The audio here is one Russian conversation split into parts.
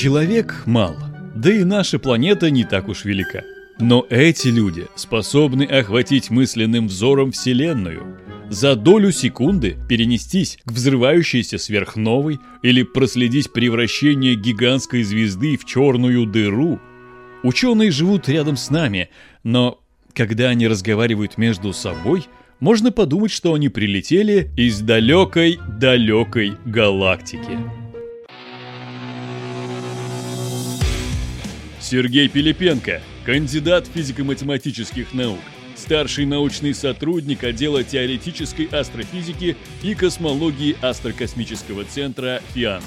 Человек мал, да и наша планета не так уж велика. Но эти люди способны охватить мысленным взором Вселенную, за долю секунды перенестись к взрывающейся сверхновой или проследить превращение гигантской звезды в черную дыру. Ученые живут рядом с нами, но когда они разговаривают между собой, можно подумать, что они прилетели из далекой-далекой галактики. Сергей Пилипенко, кандидат физико-математических наук, старший научный сотрудник отдела теоретической астрофизики и космологии Астрокосмического центра ФИАН.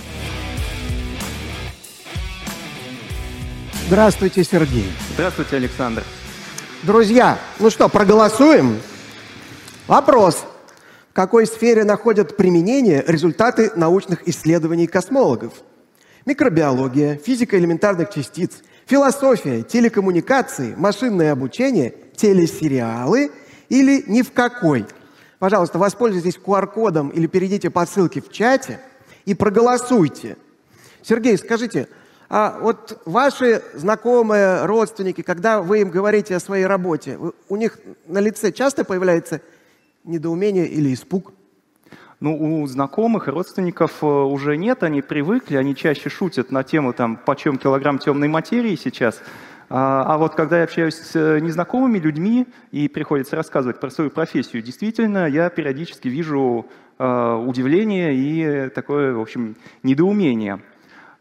Здравствуйте, Сергей. Здравствуйте, Александр. Друзья, ну что, проголосуем? Вопрос. В какой сфере находят применение результаты научных исследований космологов? Микробиология, физика элементарных частиц – Философия, телекоммуникации, машинное обучение, телесериалы или ни в какой. Пожалуйста, воспользуйтесь QR-кодом или перейдите по ссылке в чате и проголосуйте. Сергей, скажите, а вот ваши знакомые, родственники, когда вы им говорите о своей работе, у них на лице часто появляется недоумение или испуг? Ну, у знакомых и родственников э, уже нет, они привыкли, они чаще шутят на тему, там, почем килограмм темной материи сейчас. А, а вот когда я общаюсь с э, незнакомыми людьми и приходится рассказывать про свою профессию, действительно, я периодически вижу э, удивление и такое, в общем, недоумение.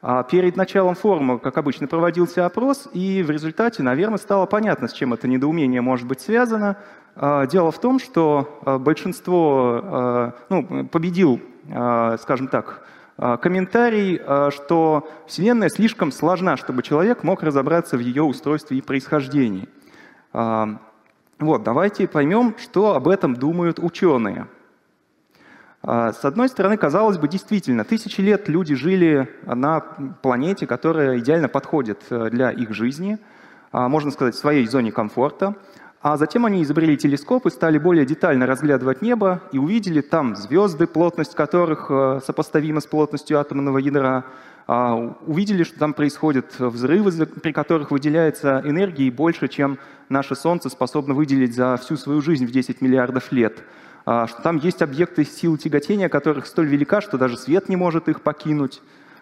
А перед началом форума, как обычно, проводился опрос, и в результате, наверное, стало понятно, с чем это недоумение может быть связано. А, дело в том, что а, большинство, а, ну, победил, скажем так, комментарий, что Вселенная слишком сложна, чтобы человек мог разобраться в ее устройстве и происхождении. Вот, давайте поймем, что об этом думают ученые. С одной стороны, казалось бы, действительно, тысячи лет люди жили на планете, которая идеально подходит э, для их жизни, можно сказать, в своей зоне комфорта – а затем они изобрели телескоп и стали более детально разглядывать небо и увидели там звезды, плотность которых э, сопоставима с плотностью атомного ядра. А, увидели, что там происходят взрывы, при которых выделяется энергии больше, чем наше Солнце способно выделить за всю свою жизнь в 10 миллиардов лет. А, что там есть объекты силы тяготения, которых столь велика, что даже свет не может их покинуть.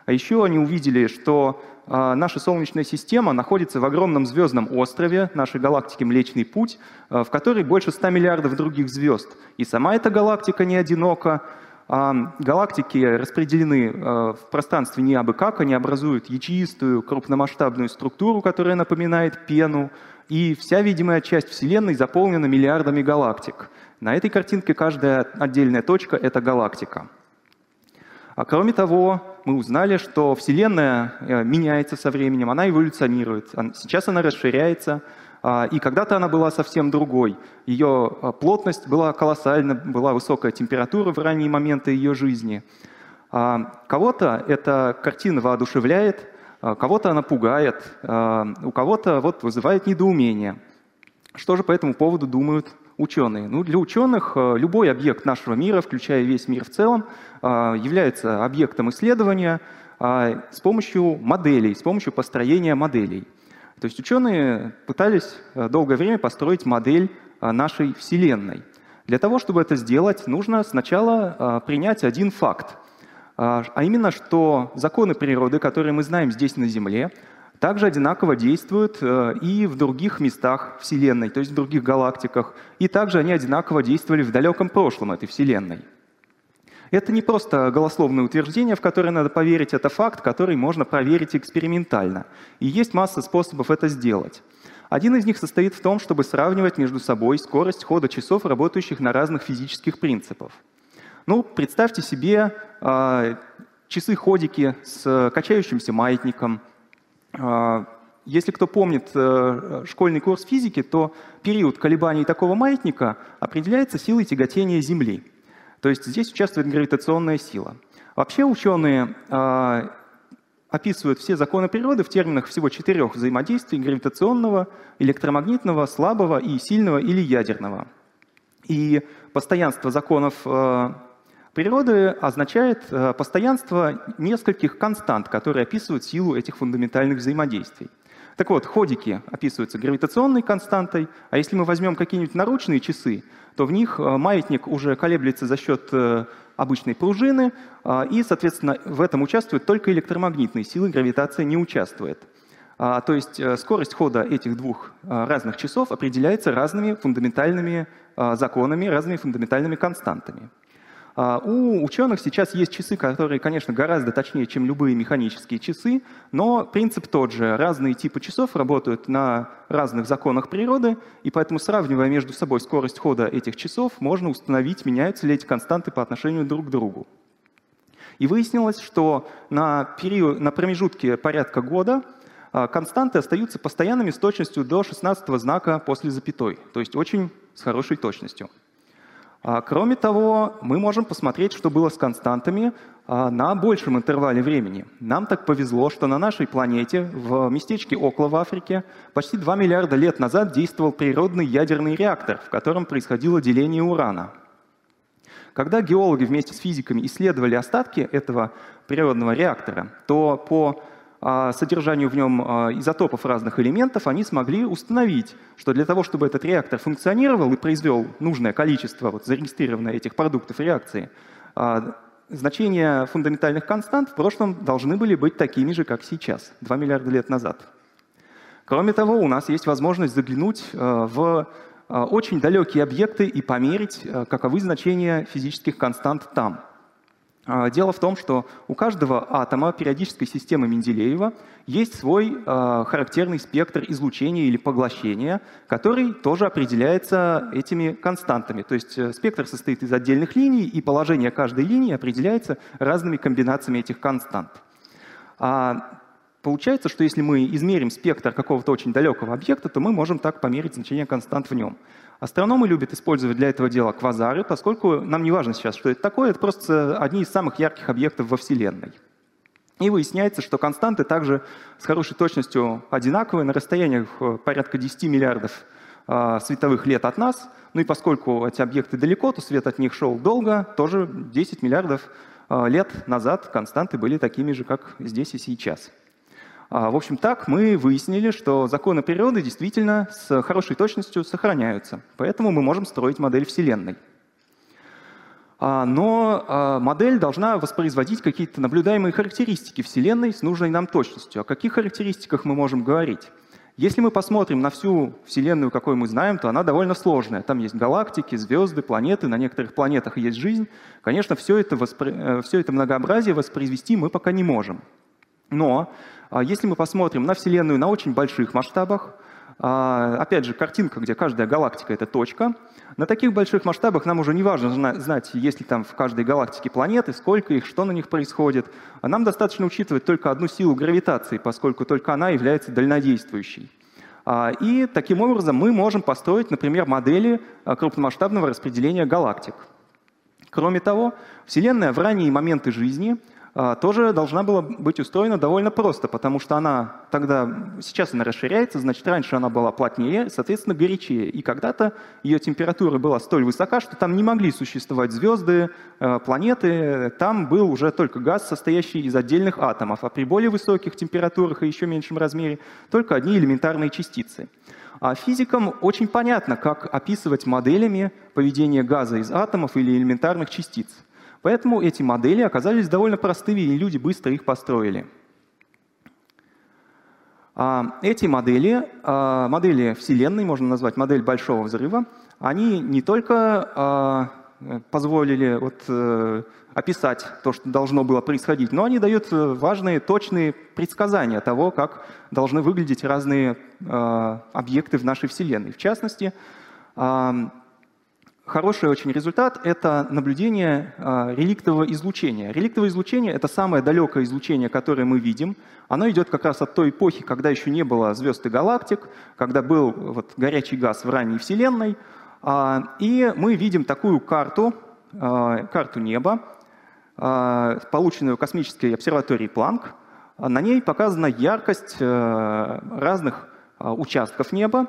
А еще они увидели, что а, наша Солнечная система находится в огромном звездном острове нашей галактики Млечный Путь, а, в которой больше 100 миллиардов других звезд. И сама эта галактика не одинока. А, галактики распределены в пространстве не абы как, они образуют ячеистую крупномасштабную структуру, которая напоминает пену, и вся видимая часть Вселенной заполнена миллиардами галактик. На этой картинке каждая отдельная точка — это галактика. А кроме того, мы узнали, что Вселенная э, меняется со временем, она эволюционирует. Сейчас она расширяется, а, и когда-то она была совсем другой. Ее а, плотность была колоссальна, была высокая температура в ранние моменты ее жизни. А, кого-то эта картина воодушевляет, кого-то она пугает, у кого-то вот вызывает недоумение. Что же по этому поводу думают ученые? Ну, для ученых э, любой объект нашего мира, включая весь мир в целом, э, является объектом исследования э, с помощью моделей, с помощью построения моделей. То есть ученые пытались долгое время построить модель нашей Вселенной. Для того, чтобы это сделать, нужно сначала принять один факт, а именно, что законы природы, которые мы знаем здесь на Земле, также одинаково действуют э, и в других местах Вселенной, то есть в других галактиках, и также они одинаково действовали в далеком прошлом этой Вселенной. Это не просто голословное утверждение, в которое надо поверить, это факт, который можно проверить экспериментально. И есть масса способов это сделать. Один из них состоит в том, чтобы сравнивать между собой скорость хода часов, работающих на разных физических принципах. Ну, представьте себе э, часы-ходики с качающимся маятником, если кто помнит э, школьный курс физики, то период колебаний такого маятника определяется силой тяготения Земли. То есть здесь участвует гравитационная сила. Вообще ученые а, описывают все законы природы в терминах всего четырех взаимодействий – гравитационного, электромагнитного, слабого и сильного или ядерного. И постоянство законов природы означает э, постоянство нескольких констант, которые описывают силу этих фундаментальных взаимодействий. Так вот, ходики описываются гравитационной константой, а если мы возьмем какие-нибудь наручные часы, то в них э, маятник уже колеблется за счет э, обычной пружины, и, соответственно, в этом участвуют только электромагнитные силы, гравитация не участвует. А, то есть скорость хода этих двух разных часов определяется разными фундаментальными законами, разными фундаментальными константами. А, у ученых сейчас есть часы, которые, конечно, гораздо точнее, чем любые механические часы, но принцип тот же. Разные типы часов работают на разных законах природы, и поэтому, сравнивая между собой скорость хода этих часов, можно установить, меняются ли эти константы по отношению друг к другу. И выяснилось, что на, период, на промежутке порядка года а, константы остаются постоянными с точностью до 16 знака после запятой, то есть очень с хорошей точностью. А, кроме того, мы можем посмотреть, что было с константами а, на большем интервале времени. Нам так повезло, что на нашей планете, в местечке Окла в Африке, почти 2 миллиарда лет назад действовал природный ядерный реактор, в котором происходило деление урана. Когда геологи вместе с физиками исследовали остатки этого природного реактора, то по содержанию в нем а, изотопов разных элементов, они смогли установить, что для того, чтобы этот реактор функционировал и произвел нужное количество вот, зарегистрированных этих продуктов реакции, а, значения фундаментальных констант в прошлом должны были быть такими же, как сейчас, 2 миллиарда лет назад. Кроме того, у нас есть возможность заглянуть а, в очень далекие объекты и померить, каковы значения физических констант там. А, дело в том, что у каждого атома периодической системы Менделеева есть свой э, характерный спектр излучения или поглощения, который тоже определяется этими константами. То есть э, спектр состоит из отдельных линий, и положение каждой линии определяется разными комбинациями этих констант. А получается, что если мы измерим спектр какого-то очень далекого объекта, то мы можем так померить значение констант в нем. Астрономы любят использовать для этого дела квазары, поскольку нам не важно сейчас, что это такое, это просто одни из самых ярких объектов во Вселенной. И выясняется, что константы также с хорошей точностью одинаковые на расстояниях э, порядка 10 миллиардов э, световых лет от нас. Ну и поскольку эти объекты далеко, то свет от них шел долго, тоже 10 миллиардов э, лет назад константы были такими же, как здесь и сейчас. А, в общем, так мы выяснили, что законы природы действительно с хорошей точностью сохраняются. Поэтому мы можем строить модель Вселенной. А, но а, модель должна воспроизводить какие-то наблюдаемые характеристики Вселенной с нужной нам точностью. О каких характеристиках мы можем говорить? Если мы посмотрим на всю Вселенную, какой мы знаем, то она довольно сложная. Там есть галактики, звезды, планеты, на некоторых планетах есть жизнь. Конечно, все это, воспро... Э, все это многообразие воспроизвести мы пока не можем. Но если мы посмотрим на Вселенную на очень больших масштабах, а, опять же, картинка, где каждая галактика — это точка, на таких больших масштабах нам уже не важно знать, есть ли там в каждой галактике планеты, сколько их, что на них происходит. А нам достаточно учитывать только одну силу гравитации, поскольку только она является дальнодействующей. И таким образом мы можем построить, например, модели крупномасштабного распределения галактик. Кроме того, Вселенная в ранние моменты жизни а, тоже должна была быть устроена довольно просто, потому что она тогда, сейчас она расширяется, значит, раньше она была плотнее, соответственно, горячее. И когда-то ее температура была столь высока, что там не могли существовать звезды, а, планеты, там был уже только газ, состоящий из отдельных атомов, а при более высоких температурах и еще меньшем размере только одни элементарные частицы. А физикам очень понятно, как описывать моделями поведение газа из атомов или элементарных частиц. Поэтому эти модели оказались довольно простыми, и люди быстро их построили. А, эти модели, а, модели Вселенной, можно назвать модель Большого Взрыва, они не только а, позволили вот, э, описать то, что должно было происходить, но они дают важные, точные предсказания того, как должны выглядеть разные объекты в нашей Вселенной. В частности, Хороший очень результат — это наблюдение э, реликтового излучения. Реликтовое излучение — это самое далекое излучение, которое мы видим. Оно идет как раз от той эпохи, когда еще не было звезд и галактик, когда был вот, горячий газ в ранней Вселенной. Э, и мы видим такую карту, э, карту неба, полученную космической обсерваторией Планк. На ней показана яркость э, разных участков неба,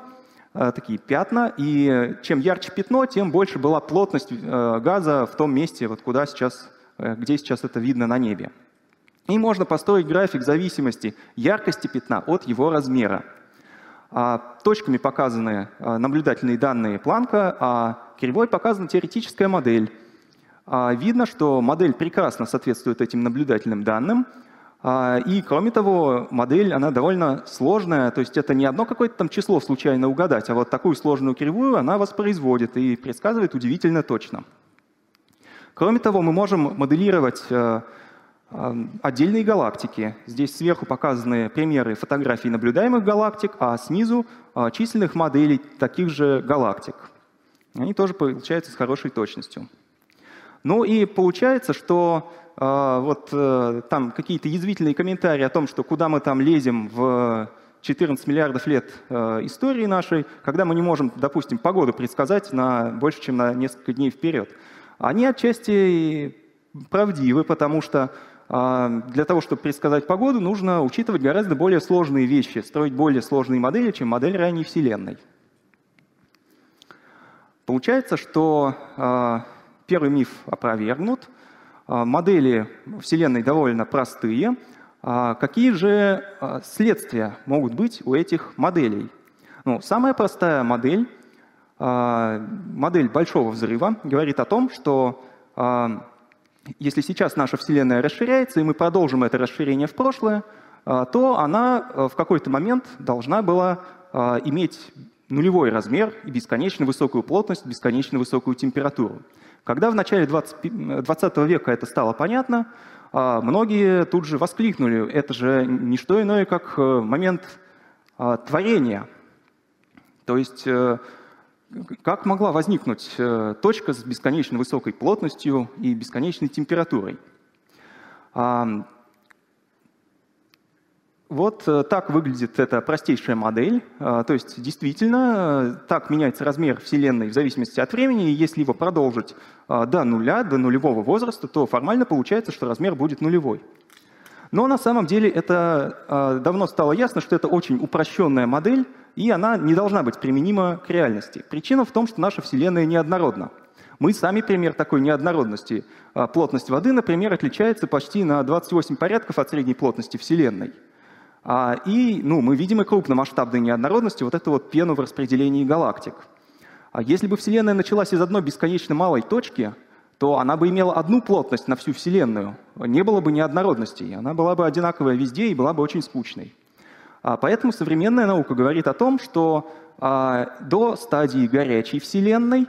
такие пятна, и чем ярче пятно, тем больше была плотность э, газа в том месте, вот куда сейчас, э, где сейчас это видно на небе. И можно построить график зависимости яркости пятна от его размера. А точками показаны наблюдательные данные Планка, а кривой показана теоретическая модель. А видно, что модель прекрасно соответствует этим наблюдательным данным, и, кроме того, модель, она довольно сложная, то есть это не одно какое-то там число случайно угадать, а вот такую сложную кривую она воспроизводит и предсказывает удивительно точно. Кроме того, мы можем моделировать э, э, отдельные галактики. Здесь сверху показаны примеры фотографий наблюдаемых галактик, а снизу э, численных моделей таких же галактик. Они тоже получаются с хорошей точностью. Ну и получается, что вот э, там какие-то язвительные комментарии о том, что куда мы там лезем в 14 миллиардов лет э, истории нашей, когда мы не можем, допустим, погоду предсказать на больше, чем на несколько дней вперед. Они отчасти правдивы, потому что э, для того, чтобы предсказать погоду, нужно учитывать гораздо более сложные вещи, строить более сложные модели, чем модель ранней Вселенной. Получается, что э, Первый миф опровергнут. А, модели Вселенной довольно простые. А, какие же а, следствия могут быть у этих моделей? Ну, самая простая модель, модель Большого взрыва, говорит о том, что если сейчас наша Вселенная расширяется, и мы продолжим это расширение в прошлое, то она в какой-то момент должна была иметь нулевой размер и бесконечно высокую плотность, бесконечно высокую температуру. Когда в начале 20, 20 века это стало понятно, а, многие тут же воскликнули, это же не что иное, как э, момент а, творения. То есть э, как могла возникнуть э, точка с бесконечно высокой плотностью и бесконечной температурой? Вот э, так выглядит эта простейшая модель. А, то есть действительно э, так меняется размер Вселенной в зависимости от времени. Если его продолжить до нуля, до нулевого возраста, то формально получается, что размер будет нулевой. Но на самом деле это давно стало ясно, что это очень упрощенная модель, и она не должна быть применима к реальности. Причина в том, что наша Вселенная неоднородна. Мы сами пример такой неоднородности. Плотность воды, например, отличается почти на 28 порядков от средней плотности Вселенной. А, и ну, мы видим и крупномасштабные неоднородности, вот это вот пену в распределении галактик. А если бы Вселенная началась из одной бесконечно малой точки, то она бы имела одну плотность на всю Вселенную, не было бы неоднородностей, она была бы одинаковая везде и была бы очень скучной. А поэтому современная наука говорит о том, что до стадии горячей Вселенной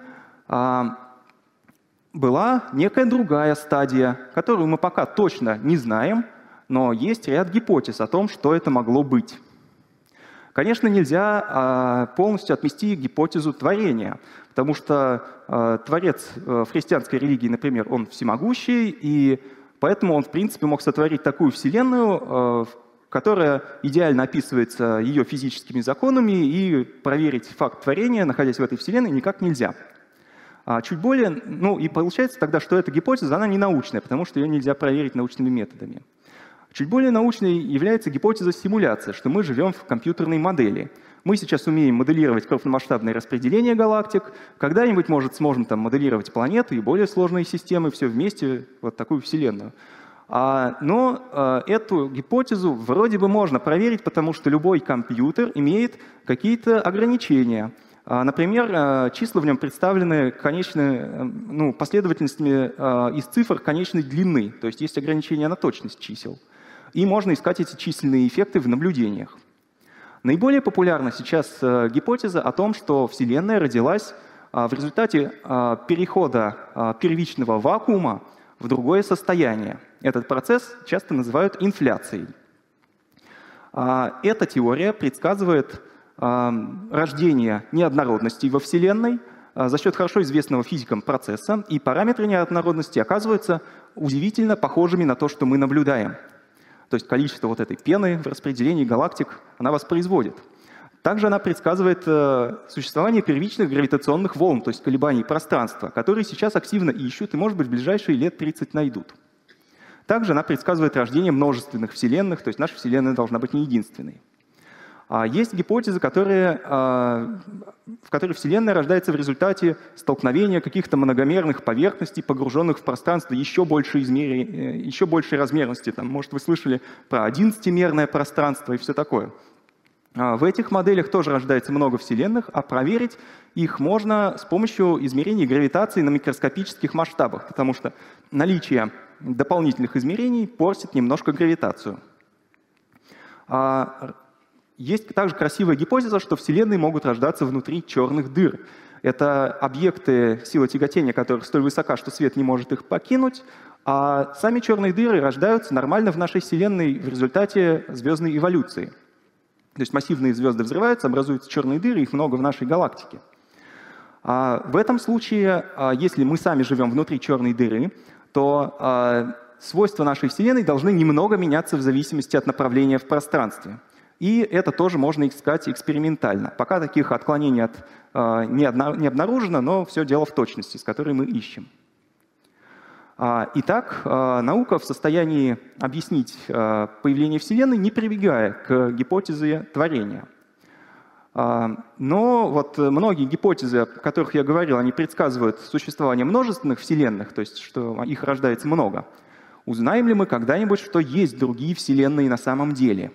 была некая другая стадия, которую мы пока точно не знаем, но есть ряд гипотез о том, что это могло быть. Конечно, нельзя а, полностью отмести гипотезу творения, потому что а, Творец э, в христианской религии, например, он всемогущий, и поэтому он, в принципе, мог сотворить такую вселенную, э, которая идеально описывается ее физическими законами, и проверить факт творения, находясь в этой вселенной, никак нельзя. А чуть более, ну и получается тогда, что эта гипотеза, она не научная, потому что ее нельзя проверить научными методами. Чуть более научной является гипотеза симуляции, что мы живем в компьютерной модели. Мы сейчас умеем моделировать крупномасштабное распределение галактик, когда-нибудь, может, сможем там моделировать планеты и более сложные системы, все вместе, вот такую Вселенную. А, но а, эту гипотезу вроде бы можно проверить, потому что любой компьютер имеет какие-то ограничения. А, например, а, числа в нем представлены конечны, ну, последовательностями а, из цифр конечной длины, то есть есть ограничения на точность чисел и можно искать эти численные эффекты в наблюдениях. Наиболее популярна сейчас э, гипотеза о том, что Вселенная родилась а, в результате а, перехода а, первичного вакуума в другое состояние. Этот процесс часто называют инфляцией. Эта теория предсказывает рождение неоднородностей во Вселенной за счет хорошо известного физикам процесса, и параметры неоднородности оказываются удивительно похожими на то, что мы наблюдаем то есть количество вот этой пены в распределении галактик она воспроизводит. Также она предсказывает э, существование первичных гравитационных волн, то есть колебаний пространства, которые сейчас активно ищут и, может быть, в ближайшие лет 30 найдут. Также она предсказывает рождение множественных вселенных, то есть наша вселенная должна быть не единственной. А есть гипотезы, которые, а, в которой Вселенная рождается в результате столкновения каких-то многомерных поверхностей, погруженных в пространство еще большей, измере, э, еще большей размерности. Там, может, вы слышали про 11-мерное пространство и все такое. А, в этих моделях тоже рождается много вселенных, а проверить их можно с помощью измерений гравитации на микроскопических масштабах, потому что наличие дополнительных измерений портит немножко гравитацию. Есть также красивая гипотеза, что Вселенные могут рождаться внутри черных дыр. Это объекты силы тяготения, которых столь высока, что свет не может их покинуть, а сами черные дыры рождаются нормально в нашей Вселенной в результате звездной эволюции. То есть массивные звезды взрываются, образуются черные дыры, их много в нашей галактике. А в этом случае, а, если мы сами живем внутри черной дыры, то а, свойства нашей Вселенной должны немного меняться в зависимости от направления в пространстве. И это тоже можно искать экспериментально. Пока таких отклонений от, э, не, обнаружено, но все дело в точности, с которой мы ищем. А, итак, э, наука в состоянии объяснить появление Вселенной, не прибегая к гипотезе творения. А, но вот многие гипотезы, о которых я говорил, они предсказывают существование множественных вселенных, то есть что их рождается много. Узнаем ли мы когда-нибудь, что есть другие вселенные на самом деле?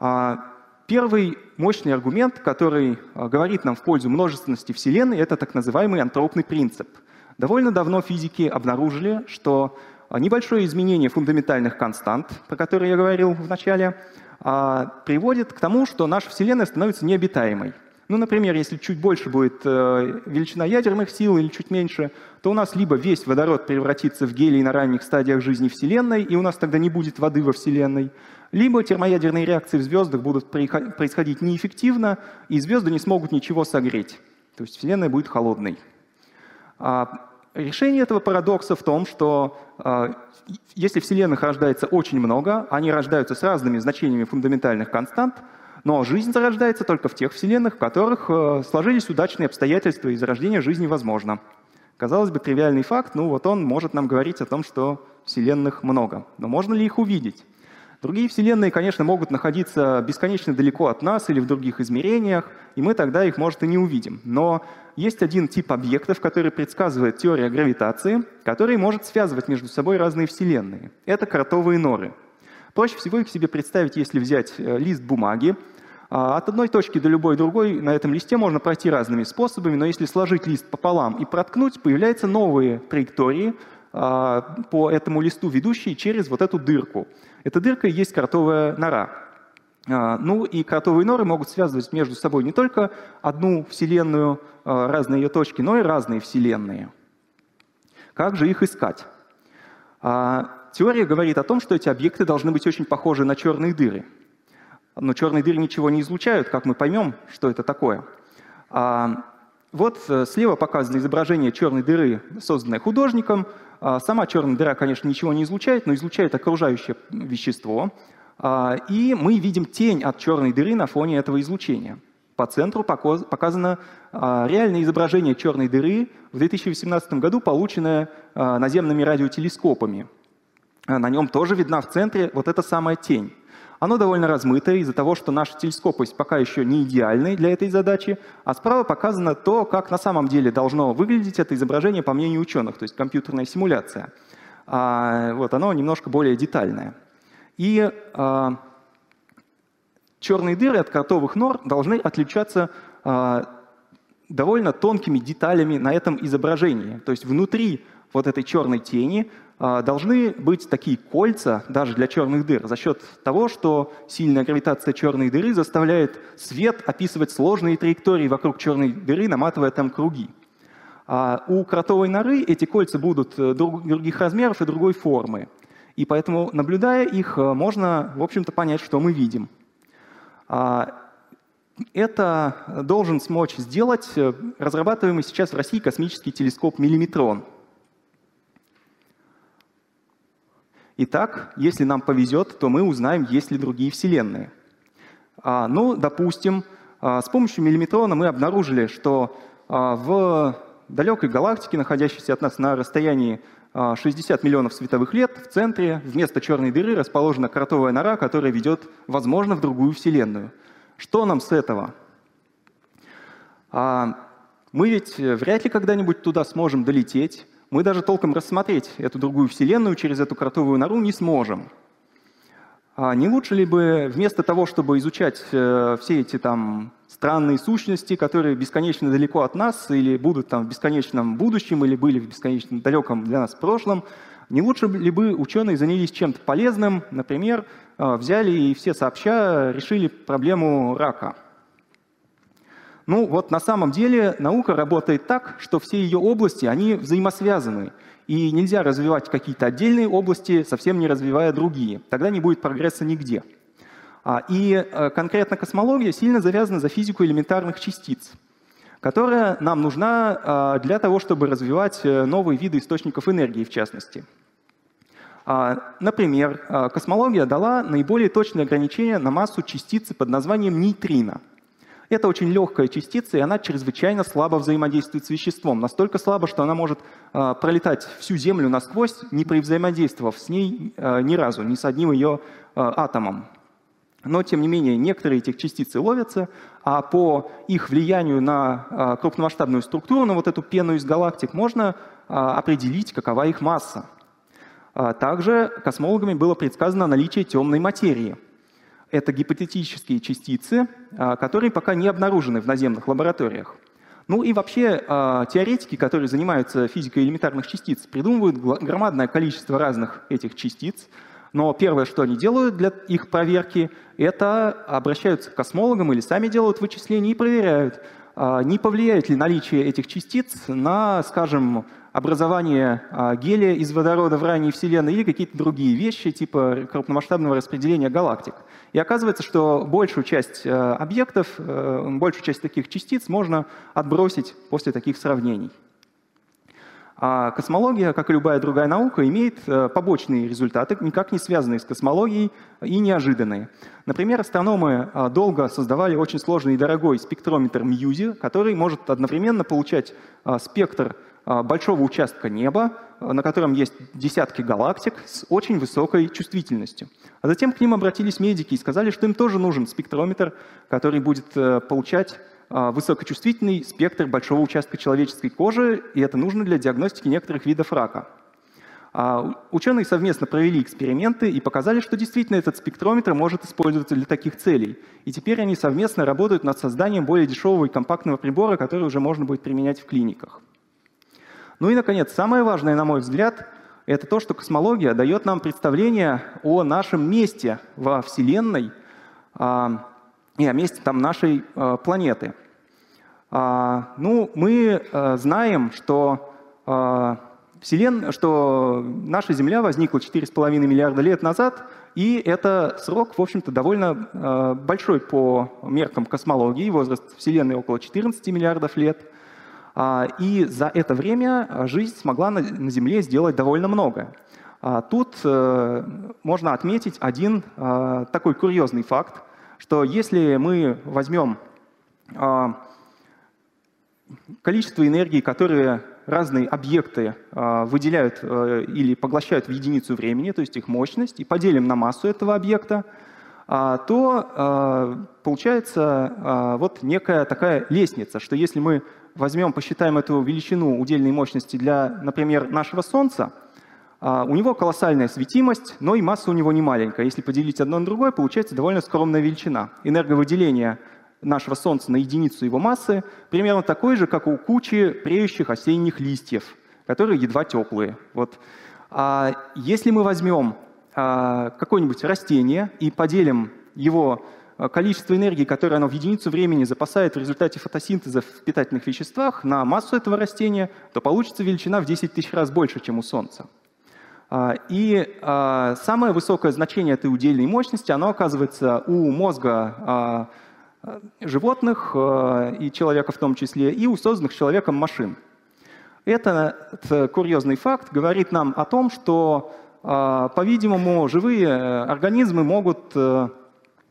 А, первый мощный аргумент, который а, говорит нам в пользу множественности Вселенной, это так называемый антропный принцип. Довольно давно физики обнаружили, что а, небольшое изменение фундаментальных констант, про которые я говорил в начале, приводит к тому, что наша Вселенная становится необитаемой. Ну, например, если чуть больше будет э, величина ядерных сил или чуть меньше, то у нас либо весь водород превратится в гелий на ранних стадиях жизни Вселенной, и у нас тогда не будет воды во Вселенной, либо термоядерные реакции в звездах будут происходить неэффективно, и звезды не смогут ничего согреть. То есть Вселенная будет холодной. А решение этого парадокса в том, что а, если Вселенных рождается очень много, они рождаются с разными значениями фундаментальных констант, но жизнь зарождается только в тех Вселенных, в которых э, сложились удачные обстоятельства, и зарождение жизни возможно. Казалось бы, тривиальный факт, ну вот он может нам говорить о том, что Вселенных много. Но можно ли их увидеть? Другие вселенные, конечно, могут находиться бесконечно далеко от нас или в других измерениях, и мы тогда их, может, и не увидим. Но есть один тип объектов, который предсказывает теория гравитации, который может связывать между собой разные вселенные. Это кротовые норы. Проще всего их себе представить, если взять э, лист бумаги. А, от одной точки до любой другой на этом листе можно пройти разными способами, но если сложить лист пополам и проткнуть, появляются новые траектории, а, по этому листу, ведущие через вот эту дырку. Эта дырка и есть кротовая нора. А, ну и кротовые норы могут связывать между собой не только одну вселенную, разные ее точки, но и разные вселенные. Как же их искать? Теория говорит о том, что эти объекты должны быть очень похожи на черные дыры. Но черные дыры ничего не излучают, как мы поймем, что это такое. Вот э, слева показано изображение черной дыры, созданное художником. А, сама черная дыра, конечно, ничего не излучает, но излучает окружающее вещество. А, и мы видим тень от черной дыры на фоне этого излучения. По центру показано а, реальное изображение черной дыры в 2018 году, полученное наземными радиотелескопами. На нем тоже видна в центре вот эта самая тень. Оно довольно размытое из-за того, что наши телескопы пока еще не идеальны для этой задачи, а справа показано то, как на самом деле должно выглядеть это изображение по мнению ученых, то есть компьютерная симуляция. А, вот, оно немножко более детальное. И а, черные дыры от кротовых нор должны отличаться а, довольно тонкими деталями на этом изображении. То есть внутри вот этой черной тени а, должны быть такие кольца даже для черных дыр за счет того, что сильная гравитация черной дыры заставляет свет описывать сложные траектории вокруг черной дыры, наматывая там круги. А у кротовой норы эти кольца будут э, других размеров и другой формы. И поэтому, наблюдая их, э, можно, в общем-то, понять, что мы видим. А, это должен смочь сделать э, разрабатываемый сейчас в России космический телескоп «Миллиметрон». Итак, если нам повезет, то мы узнаем, есть ли другие вселенные. А, ну, допустим, а, с помощью миллиметрона мы обнаружили, что а, в далекой галактике, находящейся от нас на расстоянии 60 миллионов световых лет в центре вместо черной дыры расположена кротовая нора, которая ведет, возможно, в другую Вселенную. Что нам с этого? А, мы ведь вряд ли когда-нибудь туда сможем долететь. Мы даже толком рассмотреть эту другую Вселенную через эту кротовую нору не сможем. А не лучше ли бы вместо того, чтобы изучать э, все эти там странные сущности, которые бесконечно далеко от нас или будут там в бесконечном будущем или были в бесконечно далеком для нас прошлом, не лучше ли бы ученые занялись чем-то полезным, например, э, взяли и все сообща решили проблему рака? Ну вот на самом деле наука работает так, что все ее области, они взаимосвязаны. И нельзя развивать какие-то отдельные области, совсем не развивая другие. Тогда не будет прогресса нигде. А, и э, конкретно космология сильно завязана за физику элементарных частиц, которая нам нужна а, для того, чтобы развивать э, новые виды источников энергии, в частности. А, например, космология дала наиболее точные ограничения на массу частицы под названием нейтрино. Это очень легкая частица, и она чрезвычайно слабо взаимодействует с веществом. Настолько слабо, что она может э, пролетать всю Землю насквозь, не взаимодействовав с ней э, ни разу, ни с одним ее э, атомом. Но, тем не менее, некоторые этих частицы ловятся, а по их влиянию на крупномасштабную структуру, на вот эту пену из галактик, можно определить, какова их масса. Также космологами было предсказано наличие темной материи – это гипотетические частицы, а, которые пока не обнаружены в наземных лабораториях. Ну и вообще а, теоретики, которые занимаются физикой элементарных частиц, придумывают громадное количество разных этих частиц, но первое, что они делают для их проверки, это обращаются к космологам или сами делают вычисления и проверяют, а, не повлияет ли наличие этих частиц на, скажем, образование гелия из водорода в ранней Вселенной или какие-то другие вещи, типа крупномасштабного распределения галактик. И оказывается, что большую часть э, объектов, э, большую часть таких частиц можно отбросить после таких сравнений. А космология, как и любая другая наука, имеет э, побочные результаты, никак не связанные с космологией и неожиданные. Например, астрономы долго создавали очень сложный и дорогой спектрометр MUSE, который может одновременно получать спектр большого участка неба, а, на котором есть десятки галактик с очень высокой чувствительностью. А затем к ним обратились медики и сказали, что им тоже нужен спектрометр, который будет э, получать а, высокочувствительный спектр большого участка человеческой кожи, и это нужно для диагностики некоторых видов рака. Ученые совместно провели эксперименты и показали, что действительно этот спектрометр может использоваться для таких целей. И теперь они совместно работают над созданием более дешевого и компактного прибора, который уже можно будет применять в клиниках. Ну и, наконец, самое важное, на мой взгляд, это то, что космология дает нам представление о нашем месте во Вселенной а, и о месте там нашей а, планеты. А, ну, мы знаем, что, а, Вселен... что наша Земля возникла 4,5 миллиарда лет назад, и это срок, в общем-то, довольно большой по меркам космологии. Возраст Вселенной около 14 миллиардов лет – и за это время а, жизнь смогла на Земле сделать довольно много. А, тут э, можно отметить один такой курьезный факт, что если мы возьмем количество энергии, которые разные объекты выделяют э, или поглощают в единицу времени, то есть их мощность, и поделим на массу этого объекта, то получается вот некая такая лестница, что если мы возьмем, посчитаем эту величину удельной мощности для, например, нашего Солнца, а, у него колоссальная светимость, но и масса у него не маленькая. Если поделить одно на другое, получается довольно скромная величина. Энерговыделение нашего Солнца на единицу его массы примерно такой же, как у кучи преющих осенних листьев, которые едва теплые. Вот. А если мы возьмем а, какое-нибудь растение и поделим его количество энергии, которое оно в единицу времени запасает в результате фотосинтеза в питательных веществах на массу этого растения, то получится величина в 10 тысяч раз больше, чем у Солнца. А, и а, самое высокое значение этой удельной мощности, оно оказывается у мозга а, животных и человека в том числе, и у созданных человеком машин. Этот курьезный факт говорит нам о том, что, по-видимому, живые э, организмы могут э, а,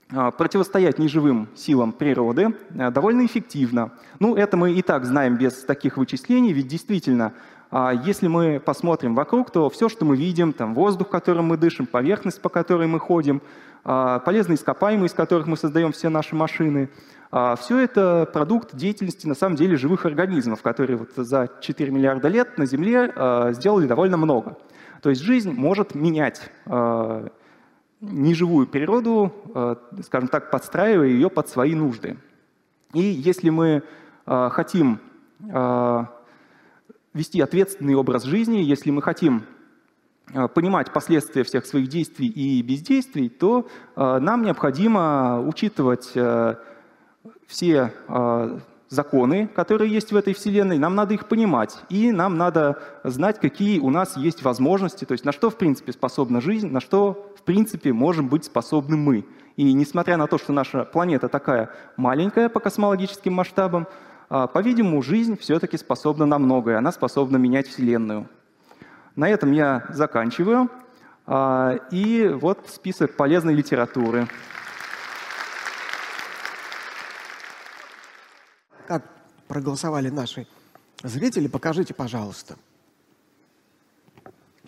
противостоять неживым силам природы а, довольно эффективно. Ну, это мы и так знаем без таких вычислений, ведь действительно А если мы посмотрим вокруг, то все, что мы видим, там воздух, которым мы дышим, поверхность, по которой мы ходим, а, полезные ископаемые, из которых мы создаем все наши машины, а, все это продукт деятельности на самом деле живых организмов, которые вот за 4 миллиарда лет на Земле а, сделали довольно много. То есть жизнь может менять неживую природу, скажем так, подстраивая ее под свои нужды. И если мы хотим вести ответственный образ жизни, если мы хотим э, понимать последствия всех своих действий и бездействий, то э, нам необходимо учитывать э, все законы, которые есть в этой Вселенной, нам надо их понимать, и нам надо знать, какие у нас есть возможности, то есть на что, в принципе, способна жизнь, на что, принципе, можем быть способны мы. И несмотря на то, что наша планета такая маленькая по космологическим масштабам, а, по-видимому, жизнь все-таки способна на многое, она способна менять Вселенную. На этом я заканчиваю. А, и вот список полезной литературы. Как проголосовали наши зрители, покажите, пожалуйста.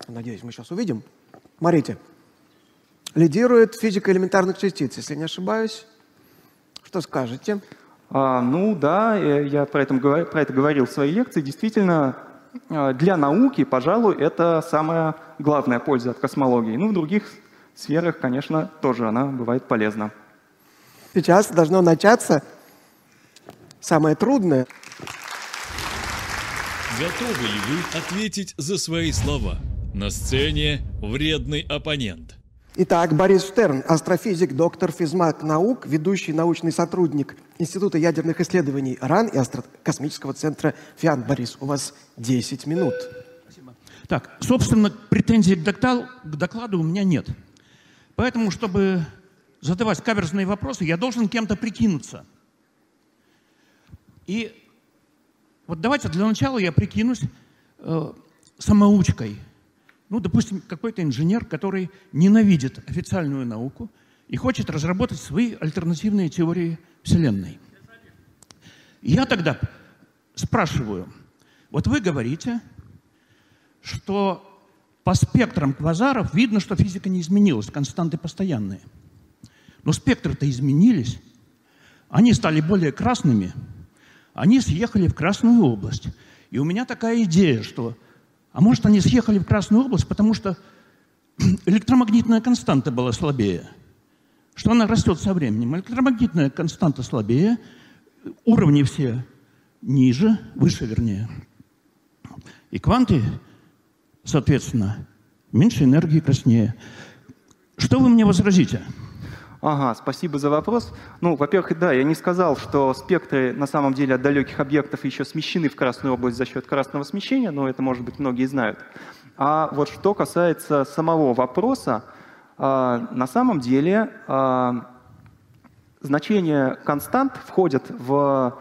Надеюсь, мы сейчас увидим. Смотрите. Лидирует физика элементарных частиц, если не ошибаюсь. Что скажете? А, ну да, я про это, про это говорил в своей лекции. Действительно, а, для науки, пожалуй, это самая главная польза от космологии. Ну, в других сферах, конечно, тоже она бывает полезна. Сейчас должно начаться самое трудное. Готовы ли вы ответить за свои слова? На сцене вредный оппонент – Итак, Борис Штерн, астрофизик, доктор физмат наук, ведущий научный сотрудник Института ядерных исследований РАН и Космического центра ФИАН. Борис, у вас 10 минут. Спасибо. Так, собственно, претензий к, доктал, к докладу у меня нет. Поэтому, чтобы задавать каверзные вопросы, я должен кем-то прикинуться. И вот давайте для начала я прикинусь э, самоучкой – ну, допустим, какой-то инженер, который ненавидит официальную науку и хочет разработать свои альтернативные теории Вселенной. Я тогда спрашиваю, вот вы говорите, что по спектрам квазаров видно, что физика не изменилась, константы постоянные. Но спектры-то изменились. Они стали более красными, они съехали в Красную область. И у меня такая идея, что а может, они съехали в Красную область, потому что электромагнитная константа была слабее. Что она растет со временем. Электромагнитная константа слабее, уровни все ниже, выше вернее. И кванты, соответственно, меньше энергии, краснее. Что вы мне возразите? Ага, спасибо за вопрос. Ну, во-первых, да, я не сказал, что спектры на самом деле от далеких объектов еще смещены в Красную область за счет красного смещения, но это, может быть, многие знают. А вот что касается самого вопроса, а, на самом деле а, значения констант входят в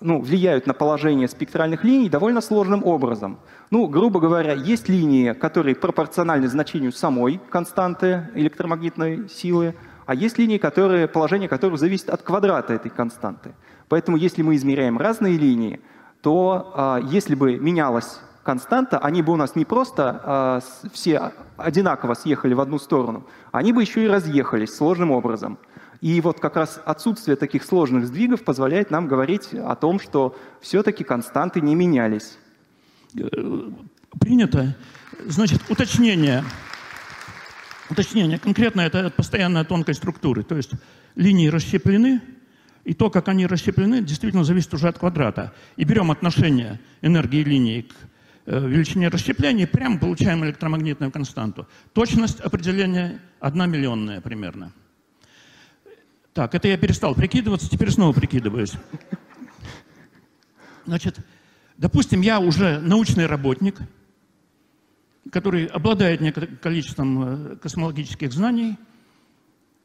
ну, влияют на положение спектральных линий довольно сложным образом. Ну, грубо говоря, есть линии, которые пропорциональны значению самой константы электромагнитной силы, а есть линии, которые, положение которых зависит от квадрата этой константы. Поэтому если мы измеряем разные линии, то а, если бы менялась константа, они бы у нас не просто а, все одинаково съехали в одну сторону, они бы еще и разъехались сложным образом. И вот как раз отсутствие таких сложных сдвигов позволяет нам говорить о том, что все-таки константы не менялись. Принято. Значит, уточнение. Уточнение. Конкретно это постоянная тонкость структуры. То есть линии расщеплены, и то, как они расщеплены, действительно зависит уже от квадрата. И берем отношение энергии линии к э, величине расщепления, прямо получаем электромагнитную константу. Точность определения одна миллионная примерно. Так, это я перестал прикидываться, теперь снова прикидываюсь. Значит, допустим, я уже научный работник – который обладает некоторым количеством э, космологических знаний,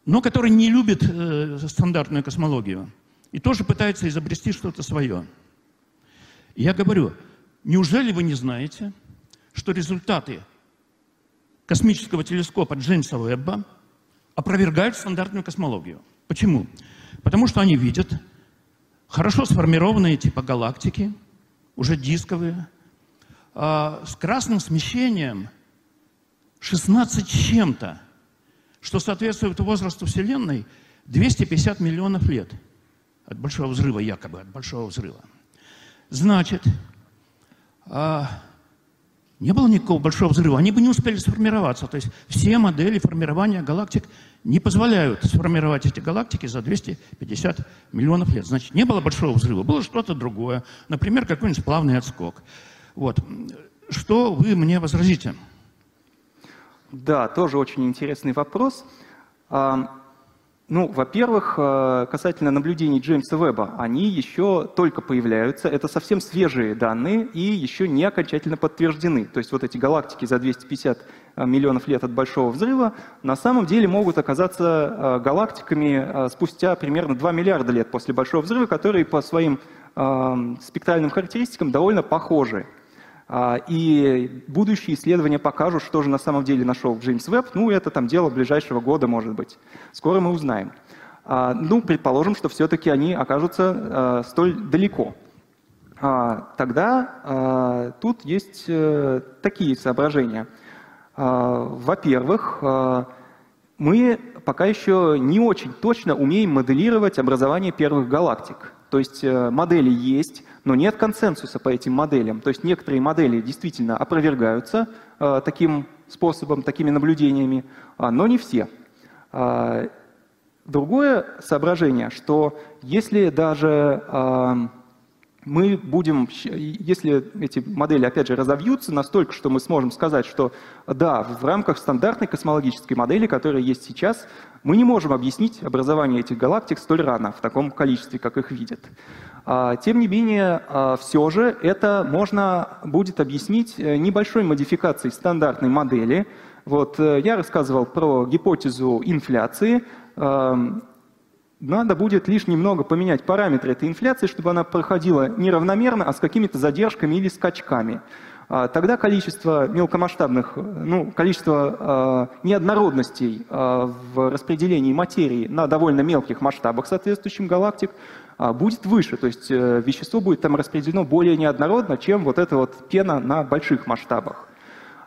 но который не любит э, стандартную космологию и тоже пытается изобрести что-то свое. я говорю, неужели вы не знаете, что результаты космического телескопа Джеймса Уэбба опровергают стандартную космологию? Почему? Потому что они видят хорошо сформированные типа галактики, уже дисковые, а, с красным смещением 16 с чем-то, что соответствует возрасту Вселенной 250 миллионов лет от Большого взрыва, якобы от Большого взрыва. Значит, а, не было никакого большого взрыва, они бы не успели сформироваться. То есть все модели формирования галактик не позволяют сформировать эти галактики за 250 миллионов лет. Значит, не было большого взрыва, было что-то другое. Например, какой-нибудь плавный отскок. Вот. Что вы мне возразите? Да, тоже очень интересный вопрос. Ну, во-первых, э, касательно наблюдений Джеймса Веба, они еще только появляются, это совсем свежие данные и еще не окончательно подтверждены. То есть вот эти галактики за 250 э, миллионов лет от Большого взрыва на самом деле могут оказаться э, галактиками спустя примерно 2 миллиарда лет после Большого взрыва, которые по своим спектральным характеристикам довольно похожи. А, и будущие исследования покажут, что же на самом деле нашел Джеймс Веб. Ну, это там дело ближайшего года, может быть. Скоро мы узнаем. А, ну, предположим, что все-таки они окажутся а, столь далеко. Тогда тут есть э, такие соображения. Во-первых, мы пока еще не очень точно умеем моделировать образование первых галактик. То есть э, модели есть, но нет консенсуса по этим моделям. То есть некоторые модели действительно опровергаются э, таким способом, такими наблюдениями, а, но не все. А, другое соображение, что если даже мы будем, если эти модели, опять же, разовьются настолько, что мы сможем сказать, что да, в рамках стандартной космологической модели, которая есть сейчас, мы не можем объяснить образование этих галактик столь рано, в таком количестве, как их видят. А, тем не менее, а, все же это можно будет объяснить э, небольшой модификацией стандартной модели. Вот, э, я рассказывал про гипотезу инфляции надо будет лишь немного поменять параметры этой инфляции, чтобы она проходила неравномерно, а с какими-то задержками или скачками. А, тогда количество мелкомасштабных, ну, количество э, неоднородностей э, в распределении материи на довольно мелких масштабах соответствующих галактик э, будет выше. То есть э, вещество будет там распределено более неоднородно, чем вот эта вот пена на больших масштабах.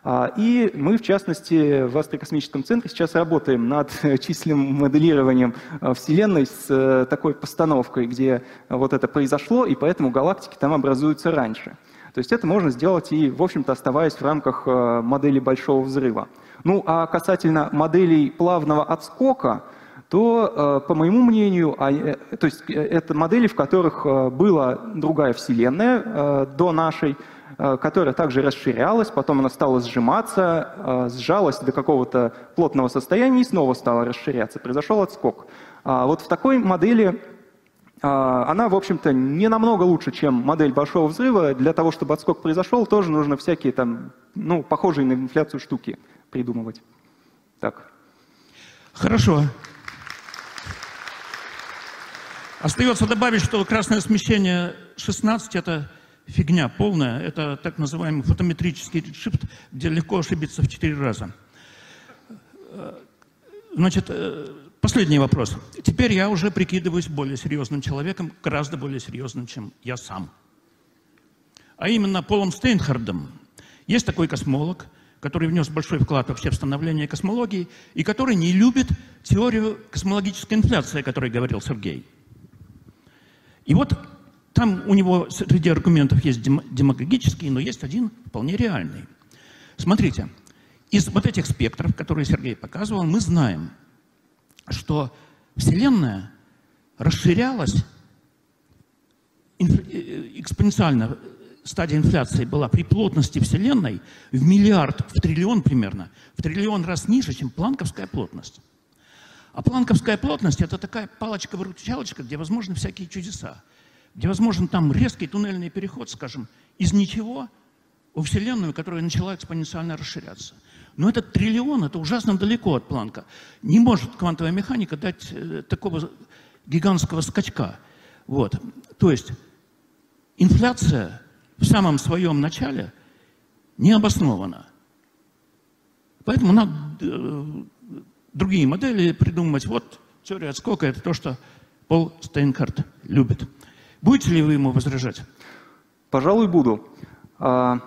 А, и мы, в частности, в Астрокосмическом центре сейчас работаем над численным моделированием а, Вселенной с э, такой постановкой, где вот это произошло, и поэтому галактики там образуются раньше. То есть это можно сделать и, в общем-то, оставаясь в рамках э, модели Большого Взрыва. Ну, а касательно моделей плавного отскока, то, э, по моему мнению, то есть это модели, в которых была другая Вселенная до нашей, которая также расширялась, потом она стала сжиматься, э, сжалась до какого-то плотного состояния и снова стала расширяться. Произошел отскок. А вот в такой модели э, она, в общем-то, не намного лучше, чем модель Большого взрыва. Для того, чтобы отскок произошел, тоже нужно всякие там, ну, похожие на инфляцию штуки придумывать. Так. Хорошо. Остается добавить, что красное смещение 16 – это фигня полная. Это так называемый фотометрический редшифт, где легко ошибиться в четыре раза. Значит, э, последний вопрос. Теперь я уже прикидываюсь более серьезным человеком, гораздо более серьезным, чем я сам. А именно Полом Стейнхардом. Есть такой космолог, который внес большой вклад вообще в становление космологии и который не любит теорию космологической инфляции, о которой говорил Сергей. И вот там у него среди аргументов есть демагогические, но есть один вполне реальный. Смотрите, из вот этих спектров, которые Сергей показывал, мы знаем, что Вселенная расширялась э, экспоненциально, стадия инфляции была при плотности Вселенной в миллиард, в триллион примерно, в триллион раз ниже, чем планковская плотность. А планковская плотность – это такая палочка-выручалочка, где возможны всякие чудеса где возможен там резкий туннельный переход, скажем, из ничего во Вселенную, которая начала экспоненциально расширяться. Но этот триллион, это ужасно далеко от Планка. Не может квантовая механика дать э, такого гигантского скачка. Вот. То есть инфляция в самом своем начале не обоснована. Поэтому надо э, другие модели придумать. Вот теория отскока – это то, что Пол Стейнкарт любит. Будете ли вы ему возражать? Пожалуй, буду. А,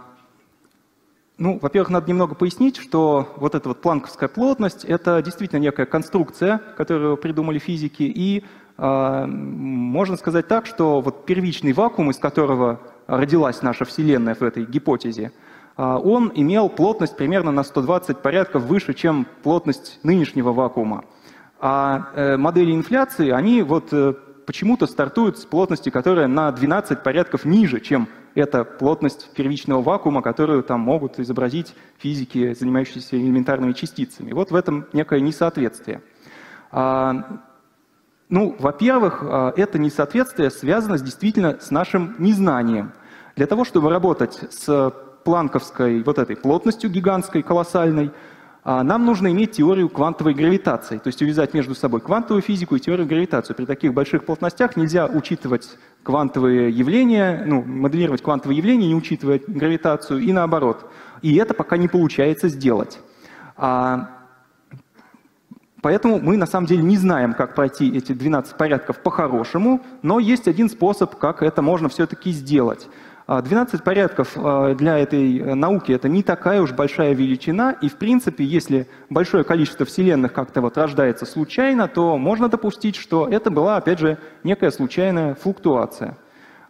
Ну, во-первых, надо немного пояснить, что вот эта вот планковская плотность – это действительно некая конструкция, которую придумали физики, и э, можно сказать так, что вот первичный вакуум, из которого родилась наша Вселенная в этой гипотезе, э, он имел плотность примерно на 120 порядков выше, чем плотность нынешнего вакуума. А э, модели инфляции, они вот э, почему-то стартуют с плотности, которая на 12 порядков ниже, чем эта плотность первичного вакуума, которую там могут изобразить физики, занимающиеся элементарными частицами. Вот в этом некое несоответствие. А, ну, во-первых, а, это несоответствие связано действительно с нашим незнанием. Для того, чтобы работать с планковской вот этой плотностью гигантской, колоссальной, нам нужно иметь теорию квантовой гравитации, то есть увязать между собой квантовую физику и теорию гравитации. При таких больших плотностях нельзя учитывать квантовые явления, ну, моделировать квантовые явления, не учитывая гравитацию, и наоборот. И это пока не получается сделать. А, поэтому мы на самом деле не знаем, как пройти эти 12 порядков по-хорошему, но есть один способ, как это можно все-таки сделать. 12 а, порядков а, для этой э, науки это не такая уж большая величина, и в принципе, если большое количество вселенных как-то вот рождается случайно, то можно допустить, что это была, опять же, некая случайная флуктуация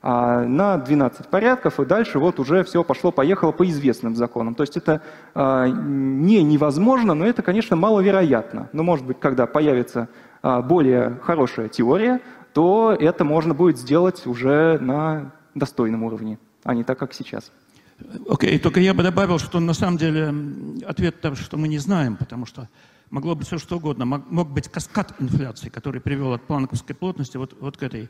а, на 12 порядков, и дальше вот уже все пошло-поехало по известным законам. То есть это не невозможно, но это, конечно, маловероятно. Но, может быть, когда появится более хорошая теория, то это можно будет сделать уже на достойном уровне а не так, как сейчас. Окей, okay, только я бы добавил, что на самом деле ответ там, что мы не знаем, потому что могло быть все что угодно. Мог, мог быть каскад инфляции, который привел от планковской плотности вот, вот к этой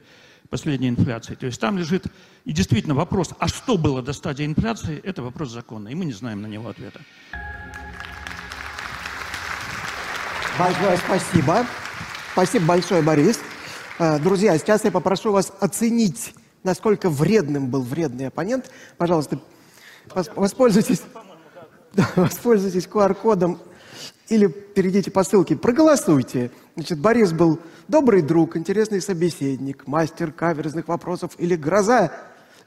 последней инфляции. То есть там лежит и действительно вопрос, а что было до стадии инфляции, это вопрос закона, и мы не знаем на него ответа. Большое спасибо. Спасибо большое, Борис. Э, друзья, сейчас я попрошу вас оценить насколько вредным был вредный оппонент. Пожалуйста, воспользуйтесь, воспользуйтесь QR-кодом или перейдите по ссылке, проголосуйте. Значит, Борис был добрый друг, интересный собеседник, мастер каверзных вопросов или гроза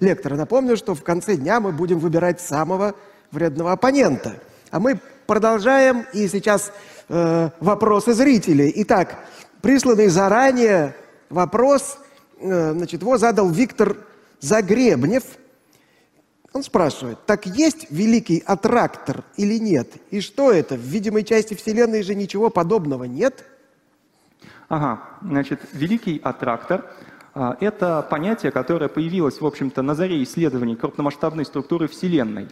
лектора. Напомню, что в конце дня мы будем выбирать самого вредного оппонента. А мы продолжаем, и сейчас э, вопросы зрителей. Итак, присланный заранее вопрос – значит, его задал Виктор Загребнев. Он спрашивает, так есть великий аттрактор или нет? И что это? В видимой части Вселенной же ничего подобного нет? Ага, значит, великий аттрактор это понятие, которое появилось, в общем-то, на заре исследований крупномасштабной структуры Вселенной.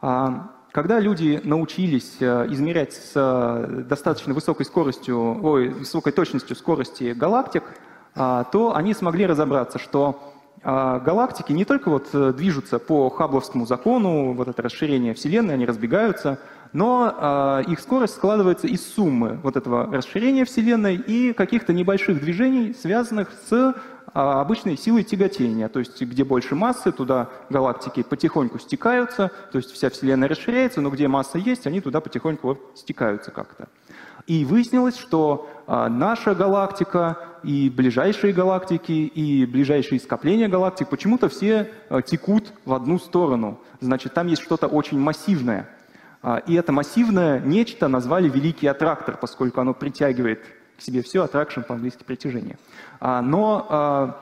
А, когда люди научились э, измерять с э, достаточно высокой скоростью, ой, высокой точностью скорости галактик – то они смогли разобраться, что а, галактики не только вот э, движутся по Хабловскому закону, вот это расширение Вселенной, они разбегаются, но а, их скорость складывается из суммы вот этого расширения Вселенной и каких-то небольших движений, связанных с обычной силой тяготения, то есть где больше массы, туда галактики потихоньку стекаются, то есть вся Вселенная расширяется, но где масса есть, они туда потихоньку стекаются как-то. И выяснилось, что а, наша галактика и ближайшие галактики, и ближайшие скопления галактик почему-то все а, текут в одну сторону. Значит, там есть что-то очень массивное. А, и это массивное нечто назвали великий аттрактор, поскольку оно притягивает к себе все, аттракшн по-английски притяжение. Но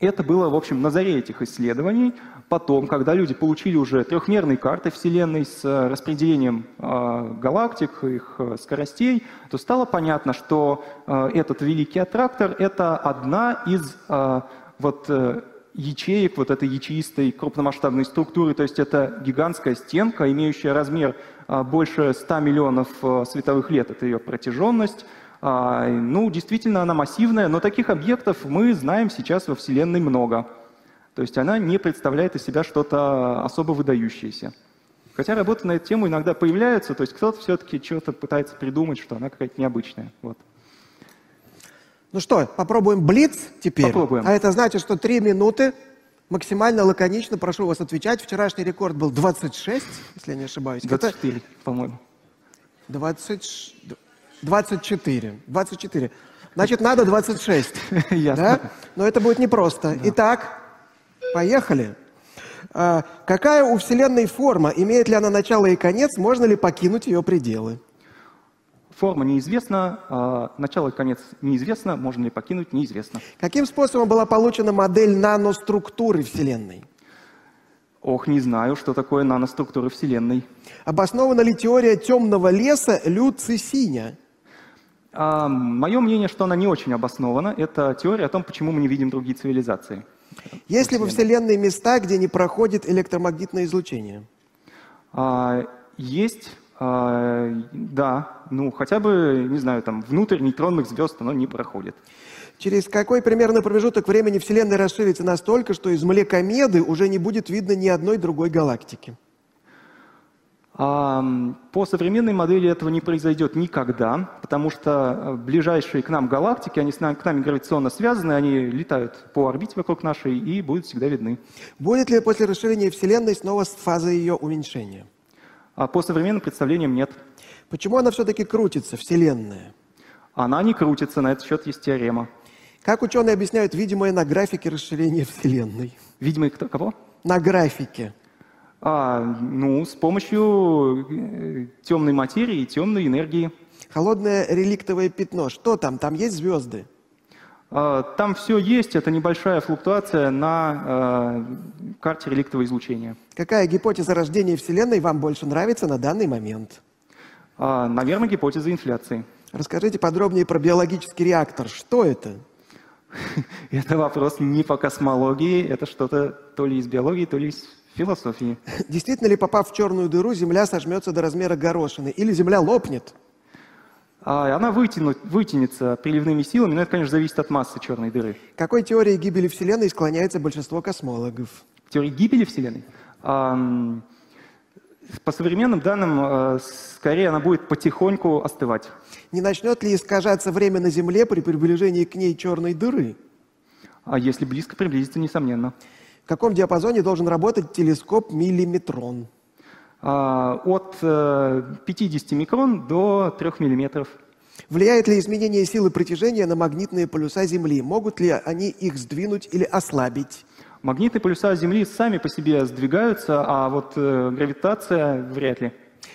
это было, в общем, на заре этих исследований. Потом, когда люди получили уже трехмерные карты Вселенной с э, распределением э, галактик, их э, скоростей, то стало понятно, что э, этот великий аттрактор — это одна из э, вот, э, ячеек вот этой ячеистой крупномасштабной структуры, то есть это гигантская стенка, имеющая размер э, больше 100 миллионов э, световых лет, это ее протяженность, а, ну, действительно, она массивная, но таких объектов мы знаем сейчас во Вселенной много. То есть она не представляет из себя что-то особо выдающееся. Хотя работы на эту тему иногда появляются, то есть кто-то все-таки что-то пытается придумать, что она какая-то необычная. Вот. Ну что, попробуем блиц теперь? Попробуем. А это значит, что три минуты, максимально лаконично, прошу вас отвечать. Вчерашний рекорд был 26, если я не ошибаюсь. 24, это... по-моему. 20... 24. 24. Значит, надо 26. Ясно. Да? Но это будет непросто. Да. Итак, поехали. А, какая у Вселенной форма? Имеет ли она начало и конец? Можно ли покинуть ее пределы? Форма неизвестна, а начало и конец неизвестно, можно ли покинуть неизвестно. Каким способом была получена модель наноструктуры Вселенной? Ох, не знаю, что такое наноструктура Вселенной. Обоснована ли теория темного леса Люцисиня? А, мое мнение, что она не очень обоснована. Это теория о том, почему мы не видим другие цивилизации. Есть ли во Вселенной места, где не проходит электромагнитное излучение? А, есть, а, да, ну хотя бы, не знаю, там внутрь нейтронных звезд оно не проходит. Через какой примерно промежуток времени Вселенная расширится настолько, что из Млекомеды уже не будет видно ни одной другой галактики? По современной модели этого не произойдет никогда, потому что э, ближайшие к нам галактики, они с нами, к нами гравитационно связаны, они летают по орбите вокруг нашей и будут всегда видны. Будет ли после расширения Вселенной снова фаза ее уменьшения? А по современным представлениям нет. Почему она все-таки крутится, Вселенная? Она не крутится, на этот счет есть теорема. Как ученые объясняют видимое на графике расширения Вселенной? Видимо, кто, кого? На графике. А, ну, с помощью э, темной материи и темной энергии. Холодное реликтовое пятно. Что там? Там есть звезды? А, там все есть, это небольшая флуктуация на а, карте реликтового излучения. Какая гипотеза рождения Вселенной вам больше нравится на данный момент? А, наверное, гипотеза инфляции. Расскажите подробнее про биологический реактор. Что это? Это вопрос не по космологии, это что-то то ли из биологии, то ли из философии. Действительно ли, попав в черную дыру, Земля сожмется до размера горошины? Или Земля лопнет? А она вытянут, вытянется приливными силами, но это, конечно, зависит от массы черной дыры. Какой теории гибели Вселенной склоняется большинство космологов? Теория гибели Вселенной? А, по современным данным, а, скорее она будет потихоньку остывать. Не начнет ли искажаться время на Земле при приближении к ней черной дыры? А если близко приблизиться, несомненно. В каком диапазоне должен работать телескоп миллиметрон? А, от 50 э, микрон до 3 миллиметров. Влияет ли изменение силы притяжения на магнитные полюса Земли? Могут ли они их сдвинуть или ослабить? Магнитные полюса Земли сами по себе сдвигаются, а вот э, гравитация вряд ли.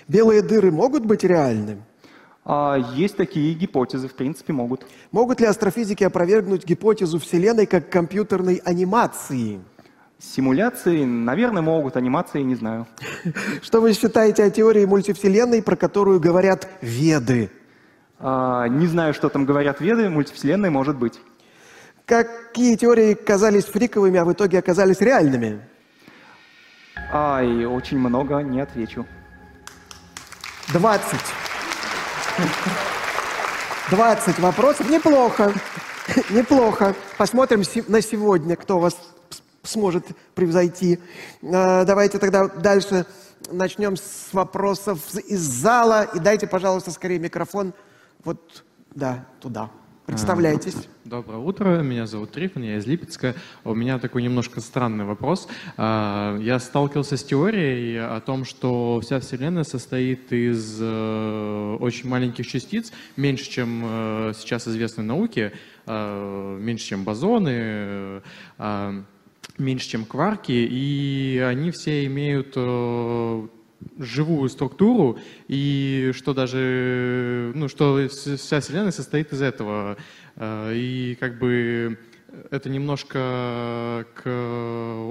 Белые дыры могут быть реальны? А есть такие гипотезы, в принципе, могут. Могут ли астрофизики опровергнуть гипотезу Вселенной как компьютерной анимации? Симуляции, наверное, могут, анимации не знаю. Что вы считаете о теории мультивселенной, про которую говорят веды? А, не знаю, что там говорят веды, мультивселенной может быть. Какие теории казались фриковыми, а в итоге оказались реальными? Ай, очень много, не отвечу. 20. 20 вопросов. Неплохо. Неплохо. Посмотрим на сегодня, кто вас сможет превзойти. А, давайте тогда дальше начнем с вопросов из зала. И дайте, пожалуйста, скорее микрофон вот, да, туда. Представляйтесь. А, доброе утро, меня зовут Трифон, я из Липецка. У меня такой немножко странный вопрос. А, я сталкивался с теорией о том, что вся Вселенная состоит из э, очень маленьких частиц, меньше, чем э, сейчас известной науке, меньше, чем бозоны, меньше, чем кварки, и они все имеют э, живую структуру, и что даже, ну, что вся Вселенная состоит из этого. Э, и как бы это немножко к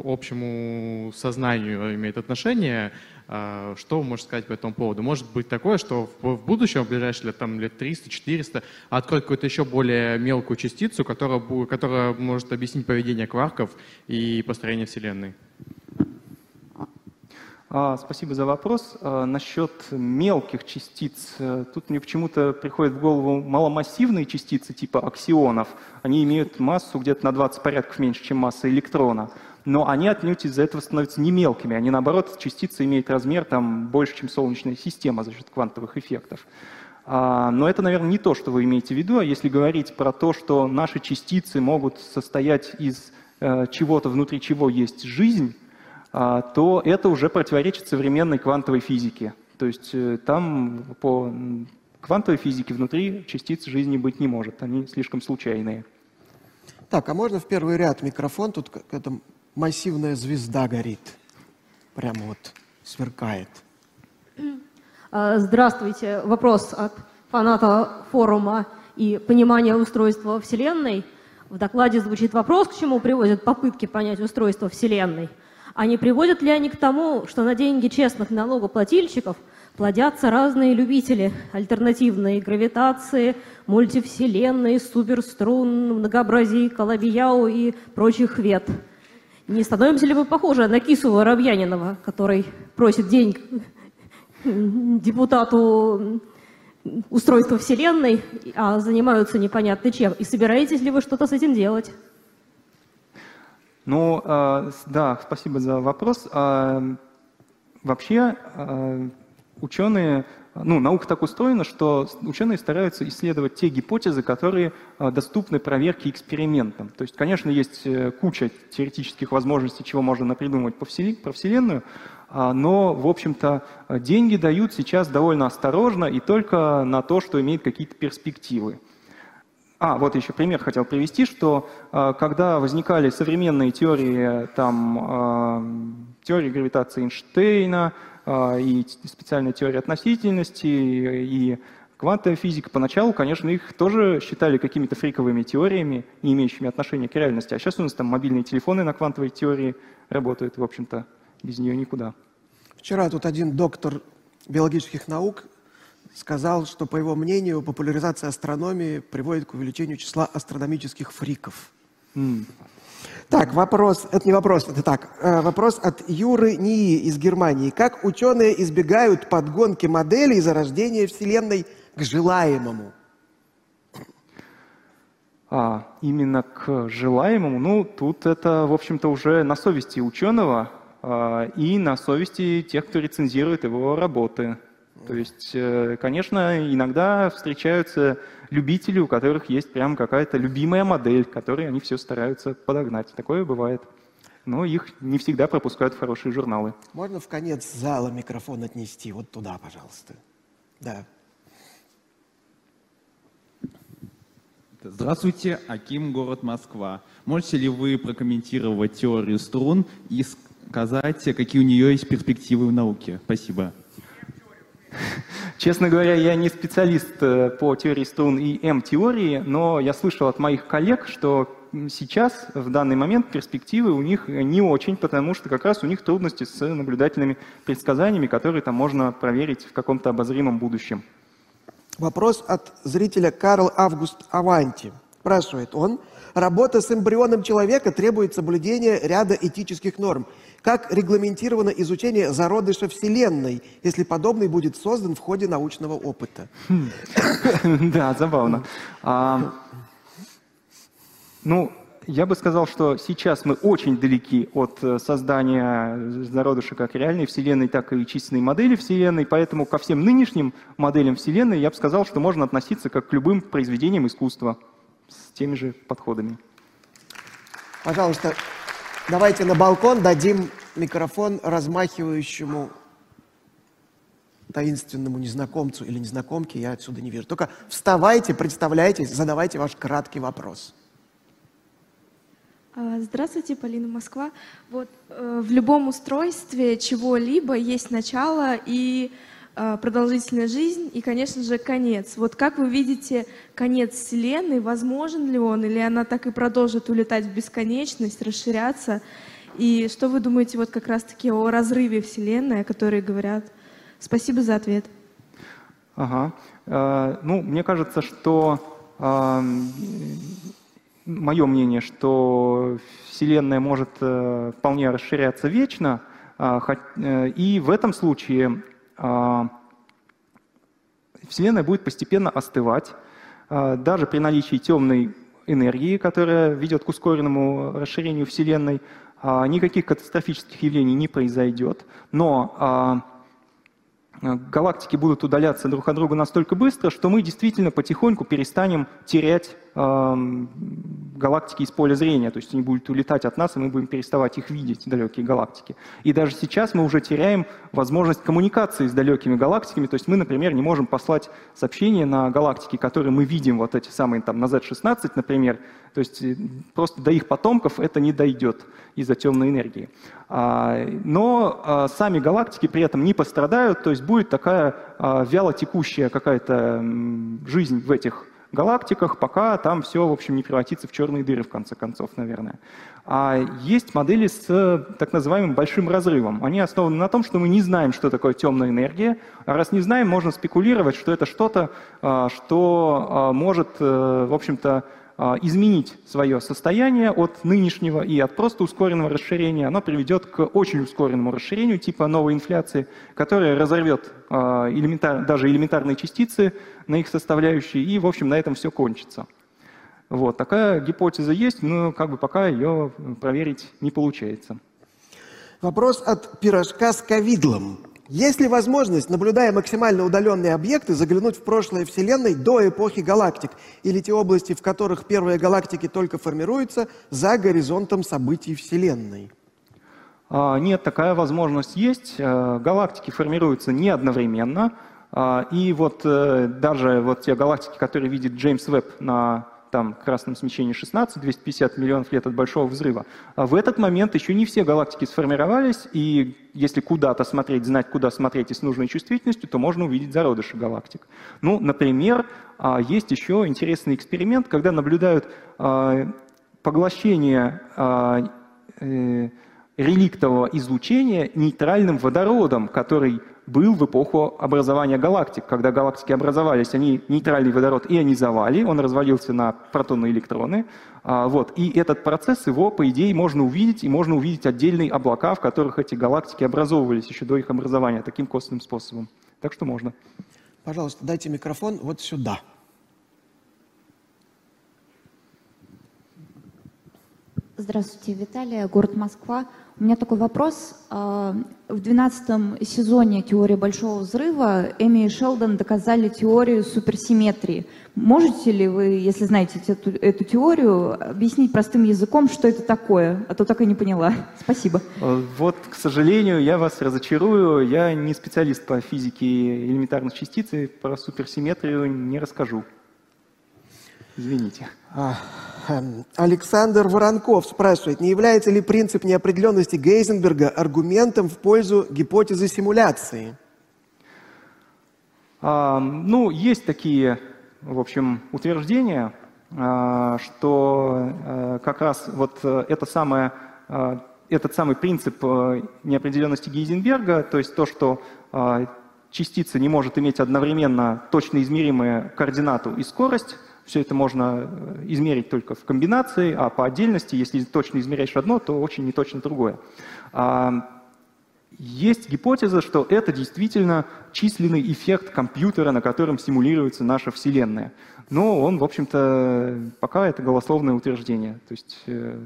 общему сознанию имеет отношение, что вы можете сказать по этому поводу? Может быть такое, что в будущем, в ближайшие лет, там, лет 300-400, откроет какую-то еще более мелкую частицу, которая, которая может объяснить поведение кварков и построение Вселенной? А, спасибо за вопрос. А, насчет мелких частиц. Э, тут мне почему-то приходит в голову маломассивные частицы типа аксионов. Они имеют массу где-то на 20 порядков меньше, чем масса электрона но они отнюдь из-за этого становятся не мелкими. Они, наоборот, частица имеет размер там, больше, чем Солнечная система за счет квантовых эффектов. А, но это, наверное, не то, что вы имеете в виду. А если говорить про то, что наши частицы могут состоять из э, чего-то, внутри чего есть жизнь, а, то это уже противоречит современной квантовой физике. То есть э, там по квантовой физике внутри частиц жизни быть не может. Они слишком случайные. Так, а можно в первый ряд микрофон? Тут это массивная звезда горит. прямо вот сверкает. А, здравствуйте. Вопрос от фаната форума и понимания устройства Вселенной. В докладе звучит вопрос, к чему приводят попытки понять устройство Вселенной. А не приводят ли они к тому, что на деньги честных налогоплательщиков плодятся разные любители альтернативной гравитации, мультивселенной, суперструн, многообразий, колобияу и прочих вет? Не становимся ли мы похожи на кису Воробьянинова, который просит денег депутату устройства Вселенной, а занимаются непонятно чем. И собираетесь ли вы что-то с этим делать? Ну, э, да, спасибо за вопрос. Э, вообще, э, ученые, ну, наука так устроена, что ученые стараются исследовать те гипотезы, которые доступны проверке экспериментам. То есть, конечно, есть куча теоретических возможностей, чего можно напридумывать про Вселенную, а, но, в общем-то, деньги дают сейчас довольно осторожно и только на то, что имеет какие-то перспективы. А, вот еще пример хотел привести, что а, когда возникали современные теории, там, а, теории гравитации Эйнштейна и специальная теория относительности, и квантовая физика, поначалу, конечно, их тоже считали какими-то фриковыми теориями, не имеющими отношения к реальности. А сейчас у нас там мобильные телефоны на квантовой теории работают, в общем-то без нее никуда. Вчера тут один доктор биологических наук сказал, что, по его мнению, популяризация астрономии приводит к увеличению числа астрономических фриков. Mm. Так, вопрос, это не вопрос, это так, э, вопрос от Юры Нии из Германии. Как ученые избегают подгонки моделей зарождения Вселенной к желаемому? А, именно к желаемому? Ну, тут это, в общем-то, уже на совести ученого, а, и на совести тех, кто рецензирует его работы. То есть, э, конечно, иногда встречаются любители, у которых есть прям какая-то любимая модель, которой они все стараются подогнать. Такое бывает. Но их не всегда пропускают в хорошие журналы. Можно в конец зала микрофон отнести? Вот туда, пожалуйста. Да. Здравствуйте, Аким, город Москва. Можете ли вы прокомментировать теорию струн и сказать, какие у нее есть перспективы в науке. Спасибо. Честно говоря, я не специалист э, по теории струн и М-теории, но я слышал от моих коллег, что сейчас, в данный момент, перспективы у них не очень, потому что как раз у них трудности с наблюдательными предсказаниями, которые там можно проверить в каком-то обозримом будущем. Вопрос от зрителя Карл Август Аванти. Спрашивает он, работа с эмбрионом человека требует соблюдения ряда этических норм. Как регламентировано изучение зародыша Вселенной, если подобный будет создан в ходе научного опыта? Хм. Да, забавно. А, ну, я бы сказал, что сейчас мы очень далеки от э, создания зародыша как реальной Вселенной, так и численной модели Вселенной, поэтому ко всем нынешним моделям Вселенной я бы сказал, что можно относиться как к любым произведениям искусства с теми же подходами. Пожалуйста, давайте на балкон дадим микрофон размахивающему таинственному незнакомцу или незнакомке, я отсюда не вижу. Только вставайте, представляйтесь, задавайте ваш краткий вопрос. А, здравствуйте, Полина Москва. Вот э, в любом устройстве чего-либо есть начало и а, продолжительная жизнь и, конечно же, конец. Вот как вы видите конец Вселенной, возможен ли он, или она так и продолжит улетать в бесконечность, расширяться? И что вы думаете вот как раз-таки о разрыве Вселенной, о которой говорят? Спасибо за ответ. Ага. Э, ну, мне кажется, что мое мнение, что Вселенная может э, вполне расширяться вечно, э, э, и в этом случае а, Вселенная будет постепенно остывать, а, даже при наличии темной энергии, которая ведет к ускоренному расширению Вселенной, а, никаких катастрофических явлений не произойдет, но галактики будут удаляться друг от друга настолько быстро, что мы действительно потихоньку перестанем терять галактики из поля зрения, то есть они будут улетать от нас, и мы будем переставать их видеть, далекие галактики. И даже сейчас мы уже теряем возможность коммуникации с далекими галактиками, то есть мы, например, не можем послать сообщение на галактики, которые мы видим, вот эти самые там на Z16, например, то есть э, просто до их потомков это не дойдет из-за темной энергии. А, но а, сами галактики при этом не пострадают, то есть будет такая а, вяло текущая какая-то жизнь в этих галактиках, пока там все, в общем, не превратится в черные дыры, в конце концов, наверное. А есть модели с так называемым большим разрывом. Они основаны на том, что мы не знаем, что такое темная энергия. А раз не знаем, можно спекулировать, что это что-то, что может, э, в общем-то, а, изменить свое состояние от нынешнего и от просто ускоренного расширения, оно приведет к очень ускоренному расширению типа новой инфляции, которая разорвет а, элементар, даже элементарные частицы на их составляющие, и, в общем, на этом все кончится. Вот, такая гипотеза есть, но как бы пока ее проверить не получается. Вопрос от пирожка с ковидлом. Есть ли возможность, наблюдая максимально удаленные объекты, заглянуть в прошлое Вселенной до эпохи галактик или те области, в которых первые галактики только формируются, за горизонтом событий Вселенной? А, нет, такая возможность есть. Э, галактики формируются не одновременно. А, и вот э, даже вот те галактики, которые видит Джеймс Веб на там красном смещении 16, 250 миллионов лет от Большого взрыва. А в этот момент еще не все галактики сформировались, и если куда-то смотреть, знать, куда смотреть и с нужной чувствительностью, то можно увидеть зародыши галактик. Ну, например, а, есть еще интересный эксперимент, когда наблюдают а, поглощение э, реликтового излучения нейтральным водородом, который был в эпоху образования галактик. Когда галактики образовались, они нейтральный водород ионизовали, он развалился на протоны и электроны. А, вот. И этот процесс, его, по идее, можно увидеть, и можно увидеть отдельные облака, в которых эти галактики образовывались еще до их образования, таким косвенным способом. Так что можно. Пожалуйста, дайте микрофон вот сюда. Здравствуйте, Виталия, город Москва. У меня такой вопрос. А, в 12 сезоне «Теории Большого Взрыва» Эми и Шелдон доказали теорию суперсимметрии. Можете ли вы, если знаете эту, эту теорию, объяснить простым языком, что это такое? А то так и не поняла. Спасибо. Э, вот, к сожалению, я вас разочарую. Я не специалист по физике элементарных частиц, и про суперсимметрию не расскажу. Извините. А, эм, Александр Воронков спрашивает, не является ли принцип неопределенности Гейзенберга аргументом в пользу гипотезы симуляции? А, ну, есть такие, в общем, утверждения, а, что а, как раз вот э, это самое, а, этот самый принцип неопределенности Гейзенберга, то есть то, что частица не может иметь одновременно точно измеримые координату и скорость, все это можно э, измерить только в комбинации, а по отдельности, если точно измеряешь одно, то очень неточно другое. А, есть гипотеза, что это действительно численный эффект компьютера, на котором симулируется наша Вселенная. Но он, в общем-то, пока это голословное утверждение. То есть э,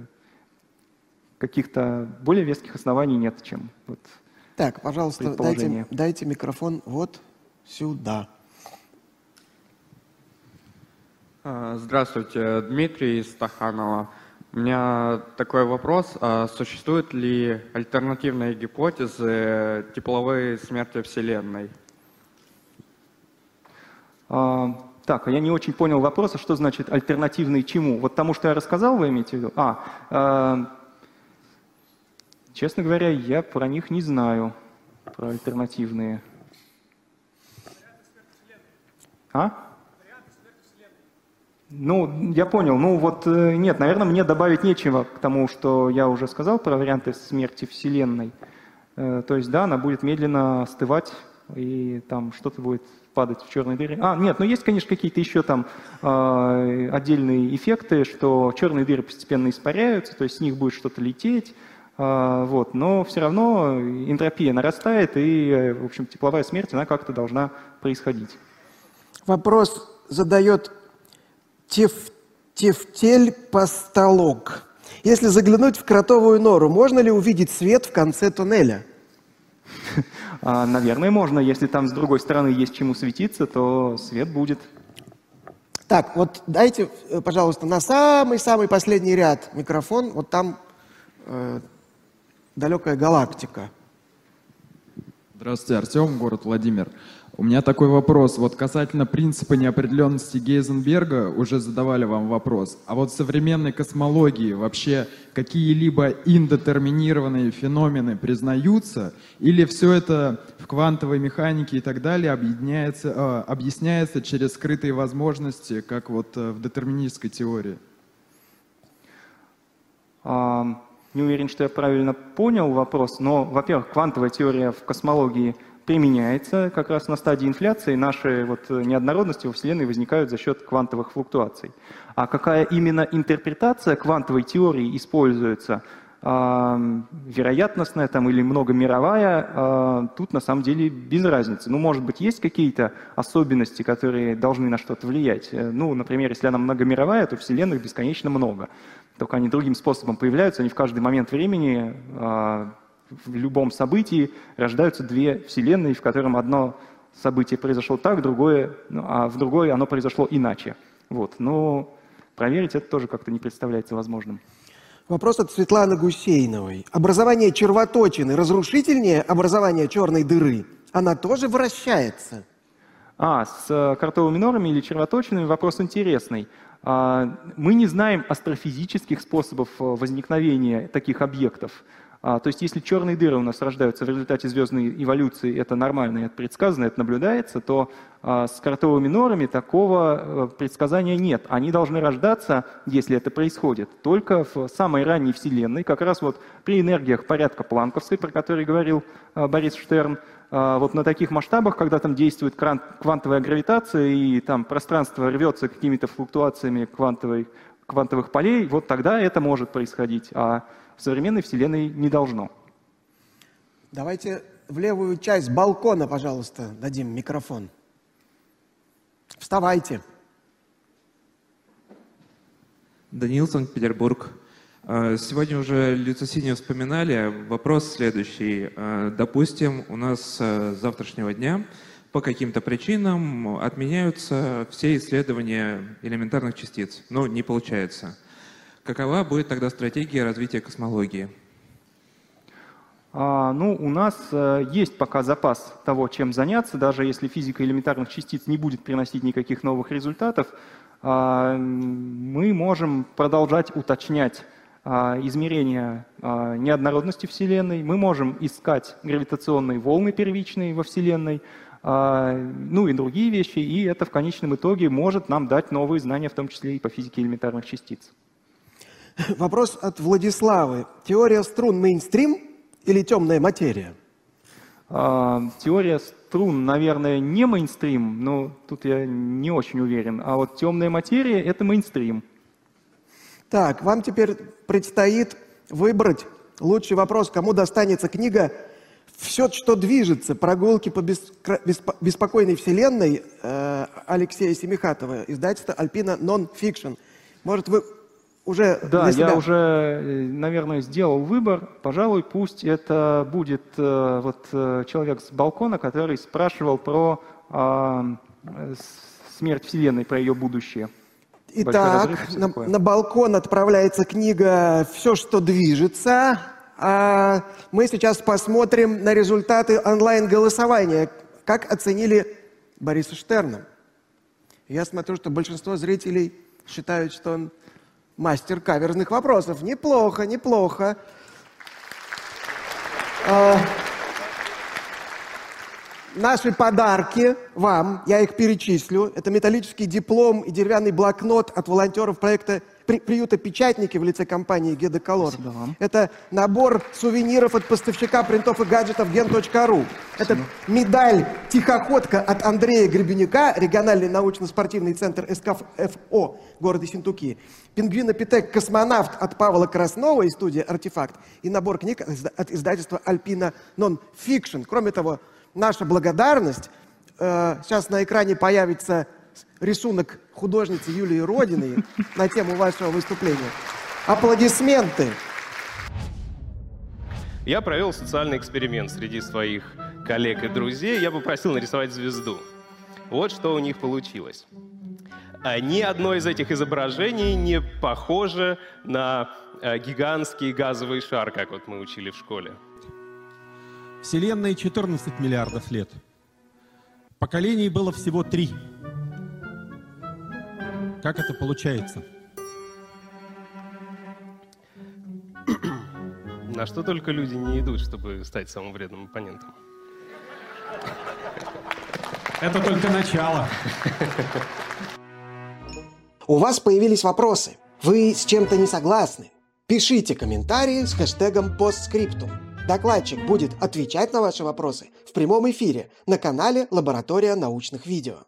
каких-то более веских оснований нет, чем вот Так, пожалуйста, дайте, дайте микрофон вот сюда. А, здравствуйте, Дмитрий из Стаханова. У меня такой вопрос. А существуют ли альтернативные гипотезы тепловой смерти Вселенной? А, так, я не очень понял вопроса, что значит альтернативные чему? Вот тому, что я рассказал, вы имеете в виду? А, а честно говоря, я про них не знаю, про альтернативные. А? Ну, я понял. Ну вот э, нет, наверное, мне добавить нечего к тому, что я уже сказал про варианты смерти Вселенной. Э, то есть, да, она будет медленно остывать, и там что-то будет падать в черные дыры. А, нет, ну есть, конечно, какие-то еще там э, отдельные эффекты, что черные дыры постепенно испаряются, то есть с них будет что-то лететь, э, вот, но все равно энтропия нарастает, и, в общем, тепловая смерть, она как-то должна происходить. Вопрос задает теф, тефтель постолок. Если заглянуть в кротовую нору, можно ли увидеть свет в конце туннеля? А, наверное, можно. Если там с другой стороны есть чему светиться, то свет будет. Так, вот дайте, э, пожалуйста, на самый-самый последний ряд микрофон. Вот там э, далекая галактика. Здравствуйте, Артем, город Владимир. У меня такой вопрос. Вот касательно принципа неопределенности Гейзенберга уже задавали вам вопрос. А вот в современной космологии вообще какие-либо индетерминированные феномены признаются? Или все это в квантовой механике и так далее объединяется, э, объясняется через скрытые возможности, как вот э, в детерминистской теории? А, не уверен, что я правильно понял вопрос, но, во-первых, квантовая теория в космологии – применяется как раз на стадии инфляции. Наши вот неоднородности во Вселенной возникают за счет квантовых флуктуаций. А какая именно интерпретация квантовой теории используется, вероятностная там или многомировая, а, тут на самом деле без разницы. Ну, может быть, есть какие-то особенности, которые должны на что-то влиять. Ну, например, если она многомировая, то Вселенных бесконечно много. Только они другим способом появляются, они в каждый момент времени а, в любом событии рождаются две вселенные, в котором одно событие произошло так, другое, ну, а в другое оно произошло иначе. Вот. Но проверить это тоже как-то не представляется возможным. Вопрос от Светланы Гусейновой. Образование червоточины разрушительнее образования черной дыры? Она тоже вращается? А, с картовыми нормами или червоточинами вопрос интересный. А, мы не знаем астрофизических способов э, возникновения таких объектов. А, то есть если черные дыры у нас рождаются в результате звездной эволюции, это нормально, это предсказано, это наблюдается, то а, с картовыми норами такого э, предсказания нет. Они должны рождаться, если это происходит, только в самой ранней Вселенной, как раз вот при энергиях порядка Планковской, про который говорил а, Борис Штерн, а, вот на таких масштабах, когда там действует квантовая гравитация и там пространство рвется какими-то флуктуациями квантовой, квантовых полей, вот тогда это может происходить. А в современной Вселенной не должно. Давайте в левую часть балкона, пожалуйста, дадим микрофон. Вставайте. Даниил, Санкт-Петербург. А, сегодня уже лицо синие вспоминали. Вопрос следующий. А, допустим, у нас с завтрашнего дня по каким-то причинам отменяются все исследования элементарных частиц. Ну, не получается. Какова будет тогда стратегия развития космологии? А, ну, у нас а, есть пока запас того, чем заняться, даже если физика элементарных частиц не будет приносить никаких новых результатов, а, мы можем продолжать уточнять а, измерения а, неоднородности Вселенной, мы можем искать гравитационные волны первичные во Вселенной, а, ну и другие вещи, и это в конечном итоге может нам дать новые знания, в том числе и по физике элементарных частиц. Вопрос от Владиславы. Теория струн мейнстрим или темная материя? А, теория струн, наверное, не мейнстрим, но тут я не очень уверен. А вот темная материя — это мейнстрим. Так, вам теперь предстоит выбрать лучший вопрос, кому достанется книга «Все, что движется. Прогулки по беспокойной вселенной» э, Алексея Семихатова, издательство «Альпина Нон-Фикшн». Может, вы уже Да, я уже, э, наверное, сделал выбор. Пожалуй, пусть это будет э, вот э, человек с балкона, который спрашивал про э, смерть Вселенной, про ее будущее. Итак, на, на балкон отправляется книга «Все, что движется». А мы сейчас посмотрим на результаты онлайн-голосования. Как оценили Бориса Штерна? Я смотрю, что большинство зрителей считают, что он Мастер каверзных вопросов. Неплохо, неплохо. А, наши подарки вам, я их перечислю. Это металлический диплом и деревянный блокнот от волонтеров проекта при, приюта «Печатники» в лице компании «Гедоколор». Это набор сувениров от поставщика принтов и гаджетов gen.ru. Это медаль «Тихоходка» от Андрея Гребенюка, региональный научно-спортивный центр СКФО города Ессентуки. Пингвинопитек «Космонавт» от Павла Краснова из студии «Артефакт». И набор книг от издательства «Альпина Нон-Фикшн». Кроме того, наша благодарность. Э, сейчас на экране появится рисунок художницы Юлии Родиной на тему вашего выступления. Аплодисменты. Я провел социальный эксперимент среди своих коллег и друзей. Я попросил нарисовать звезду. Вот что у них получилось. А ни одно из этих изображений не похоже на э, гигантский газовый шар, как вот мы учили в школе. Вселенной 14 миллиардов лет. Поколений было всего три. Как это получается? На что только люди не идут, чтобы стать самым вредным оппонентом. Это только начало. У вас появились вопросы. Вы с чем-то не согласны? Пишите комментарии с хэштегом постскриптум. Докладчик будет отвечать на ваши вопросы в прямом эфире на канале «Лаборатория научных видео».